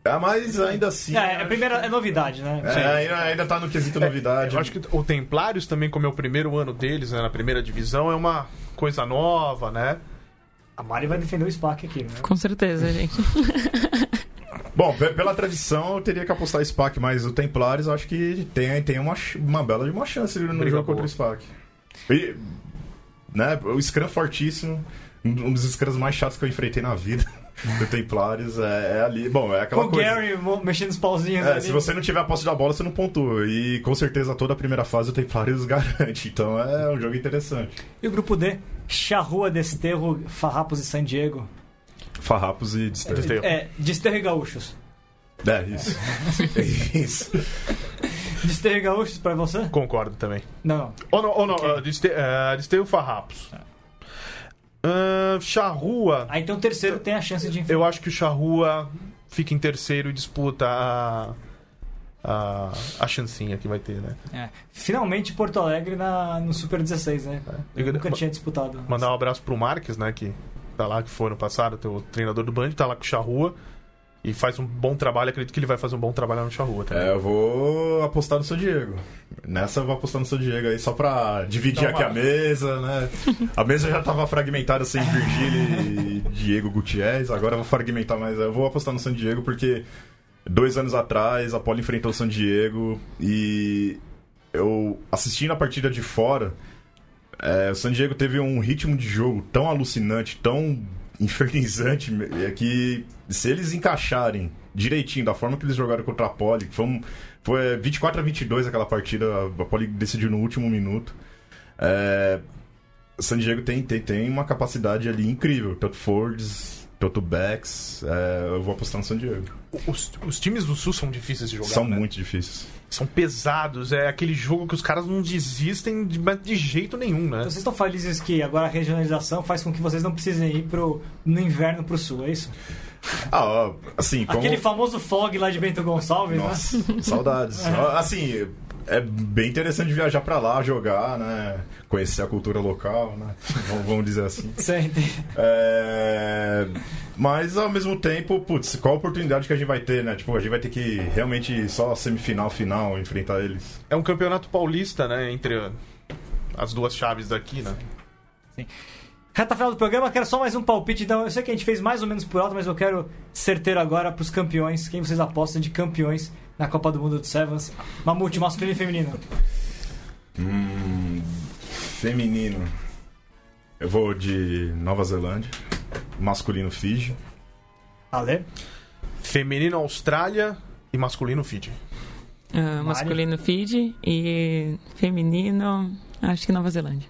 É, mas ainda assim.
É, é, primeira, é novidade, né?
É, ainda, ainda tá no quesito novidade.
eu acho que o Templários também, como é o primeiro ano deles né, na primeira divisão, é uma coisa nova, né?
A Mari vai defender o SPAC aqui, né?
Com certeza, gente. (laughs)
Bom, pela tradição eu teria que apostar SPAC, mas o Templários acho que tem, tem uma, uma bela de uma chance no Briga jogo boa. contra o SPAC. E, né, o Scrum fortíssimo, um dos Scrums mais chatos que eu enfrentei na vida. (laughs) do Templários é, é, ali. Bom, é aquela
o
coisa.
O Gary mexendo os pauzinhos
é,
ali.
Se você não tiver a posse da bola, você não pontua. E com certeza toda a primeira fase o Templários (laughs) garante. Então é um jogo interessante.
E o grupo D? Charrua, Desterro, Farrapos e San Diego.
Farrapos e Desterro.
É, Desterro e Gaúchos.
É, isso. (laughs) é isso.
Desterro e Gaúchos pra você?
Concordo também.
Não.
Ou não, ou não okay. uh, Desterro, uh, Desterro Farrapos. Uh, Charrua.
Aí então o terceiro tem a chance de enfrentar.
Eu acho que o Charrua fica em terceiro e disputa a. A, a chancinha que vai ter, né?
É. Finalmente Porto Alegre na, no Super 16, né? É. Eu nunca tinha disputado.
Mandar um abraço pro Marques, né? Que tá lá, que foi no passado, o treinador do Band, tá lá com o Charrua. E faz um bom trabalho, acredito que ele vai fazer um bom trabalho no Charrua também.
É, eu vou apostar no seu Diego. Nessa eu vou apostar no seu Diego aí, só pra dividir aqui a mesa, né? A mesa já tava fragmentada sem Virgílio e Diego Gutierrez, agora eu vou fragmentar mais. Eu vou apostar no San Diego porque dois anos atrás a Polo enfrentou o San Diego e eu assistindo a partida de fora, é, o San Diego teve um ritmo de jogo tão alucinante, tão infernizante é que se eles encaixarem direitinho da forma que eles jogaram contra a Poli, foi, um, foi 24 a 22 aquela partida, a Poli decidiu no último minuto. É, San Diego tem, tem, tem uma capacidade ali incrível, tanto Fords, tanto backs, é, eu vou apostar no San Diego.
Os, os times do Sul são difíceis de jogar,
São
né?
muito difíceis
são pesados, é aquele jogo que os caras não desistem de, de jeito nenhum, né? Então
vocês estão felizes que agora a regionalização faz com que vocês não precisem ir pro, no inverno pro sul, é isso?
Ah, assim,
como... Aquele famoso fog lá de Bento Gonçalves,
né? Nossa, né? saudades. (laughs) É. Assim, é bem interessante viajar para lá, jogar, né? Conhecer a cultura local, né? Vamos dizer assim. (laughs)
Sempre.
É... Mas ao mesmo tempo, putz, qual a oportunidade que a gente vai ter, né? Tipo, a gente vai ter que realmente só semifinal, final, enfrentar eles.
É um campeonato paulista, né? Entre as duas chaves daqui, né?
Sim. Reta final do programa, quero só mais um palpite. Então, eu sei que a gente fez mais ou menos por alto, mas eu quero certeiro agora pros campeões. Quem vocês apostam de campeões na Copa do Mundo do Sevens? Mamute, masculino e feminino.
Hum, feminino. Eu vou de Nova Zelândia. Masculino Fiji.
Ale?
Feminino Austrália e masculino Fiji.
Uh, masculino Fiji e feminino, acho que Nova Zelândia.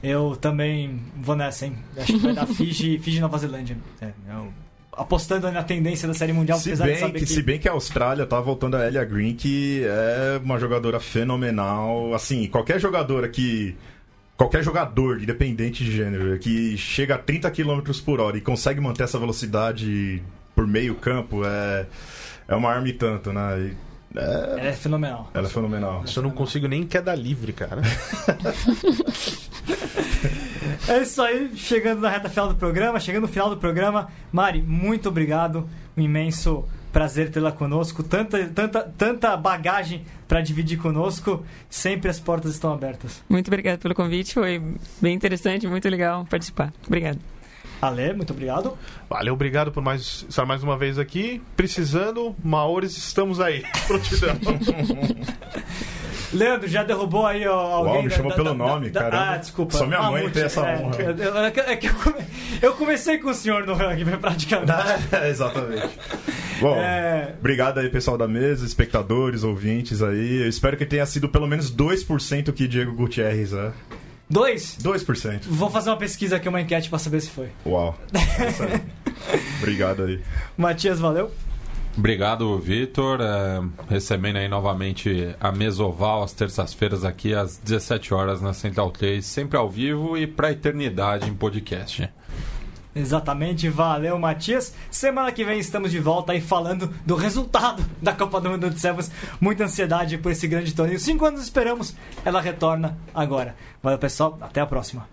Eu também vou nessa, hein? Acho que vai dar (laughs) Fiji, Fiji Nova Zelândia. É, eu, apostando na tendência da Série Mundial,
se bem que, que, Se bem que a Austrália tá voltando a Elia Green, que é uma jogadora fenomenal. Assim, qualquer jogadora que qualquer jogador, independente de gênero, que chega a 30 km por hora e consegue manter essa velocidade por meio campo, é, é uma arma e tanto, né? E
é... Ela é fenomenal.
Ela é fenomenal.
Isso eu não consigo nem queda livre, cara. (laughs)
é isso aí, chegando na reta final do programa, chegando no final do programa. Mari, muito obrigado. Um imenso prazer tê-la conosco. Tanta, tanta, tanta bagagem para dividir conosco. Sempre as portas estão abertas.
Muito obrigado pelo convite. Foi bem interessante, muito legal participar. Obrigado.
Ale, muito obrigado.
Valeu, obrigado por mais, estar mais uma vez aqui. Precisando, Maores, estamos aí. (laughs) Prontidão. (laughs)
Leandro, já derrubou aí alguém? Uau,
me chamou da, pelo da, nome, cara.
Ah, desculpa.
Só minha mãe Mamute, tem essa é, honra.
É, é, é que eu, eu, comecei com o senhor no rugby, (laughs) praticamente.
É, exatamente. Bom, é... obrigado aí, pessoal da mesa, espectadores, ouvintes aí. Eu espero que tenha sido pelo menos 2% que Diego Gutierrez é.
Dois?
2%.
Vou fazer uma pesquisa aqui, uma enquete pra saber se foi.
Uau. (laughs) Obrigado aí.
Matias, valeu.
Obrigado, Vitor. É, recebendo aí novamente a Mesoval às terças-feiras aqui às 17 horas na Central 3, sempre ao vivo e pra eternidade em podcast.
Exatamente, valeu Matias. Semana que vem estamos de volta aí falando do resultado da Copa do Mundo de Sevens. Muita ansiedade por esse grande torneio. Cinco anos esperamos, ela retorna agora. Valeu pessoal, até a próxima.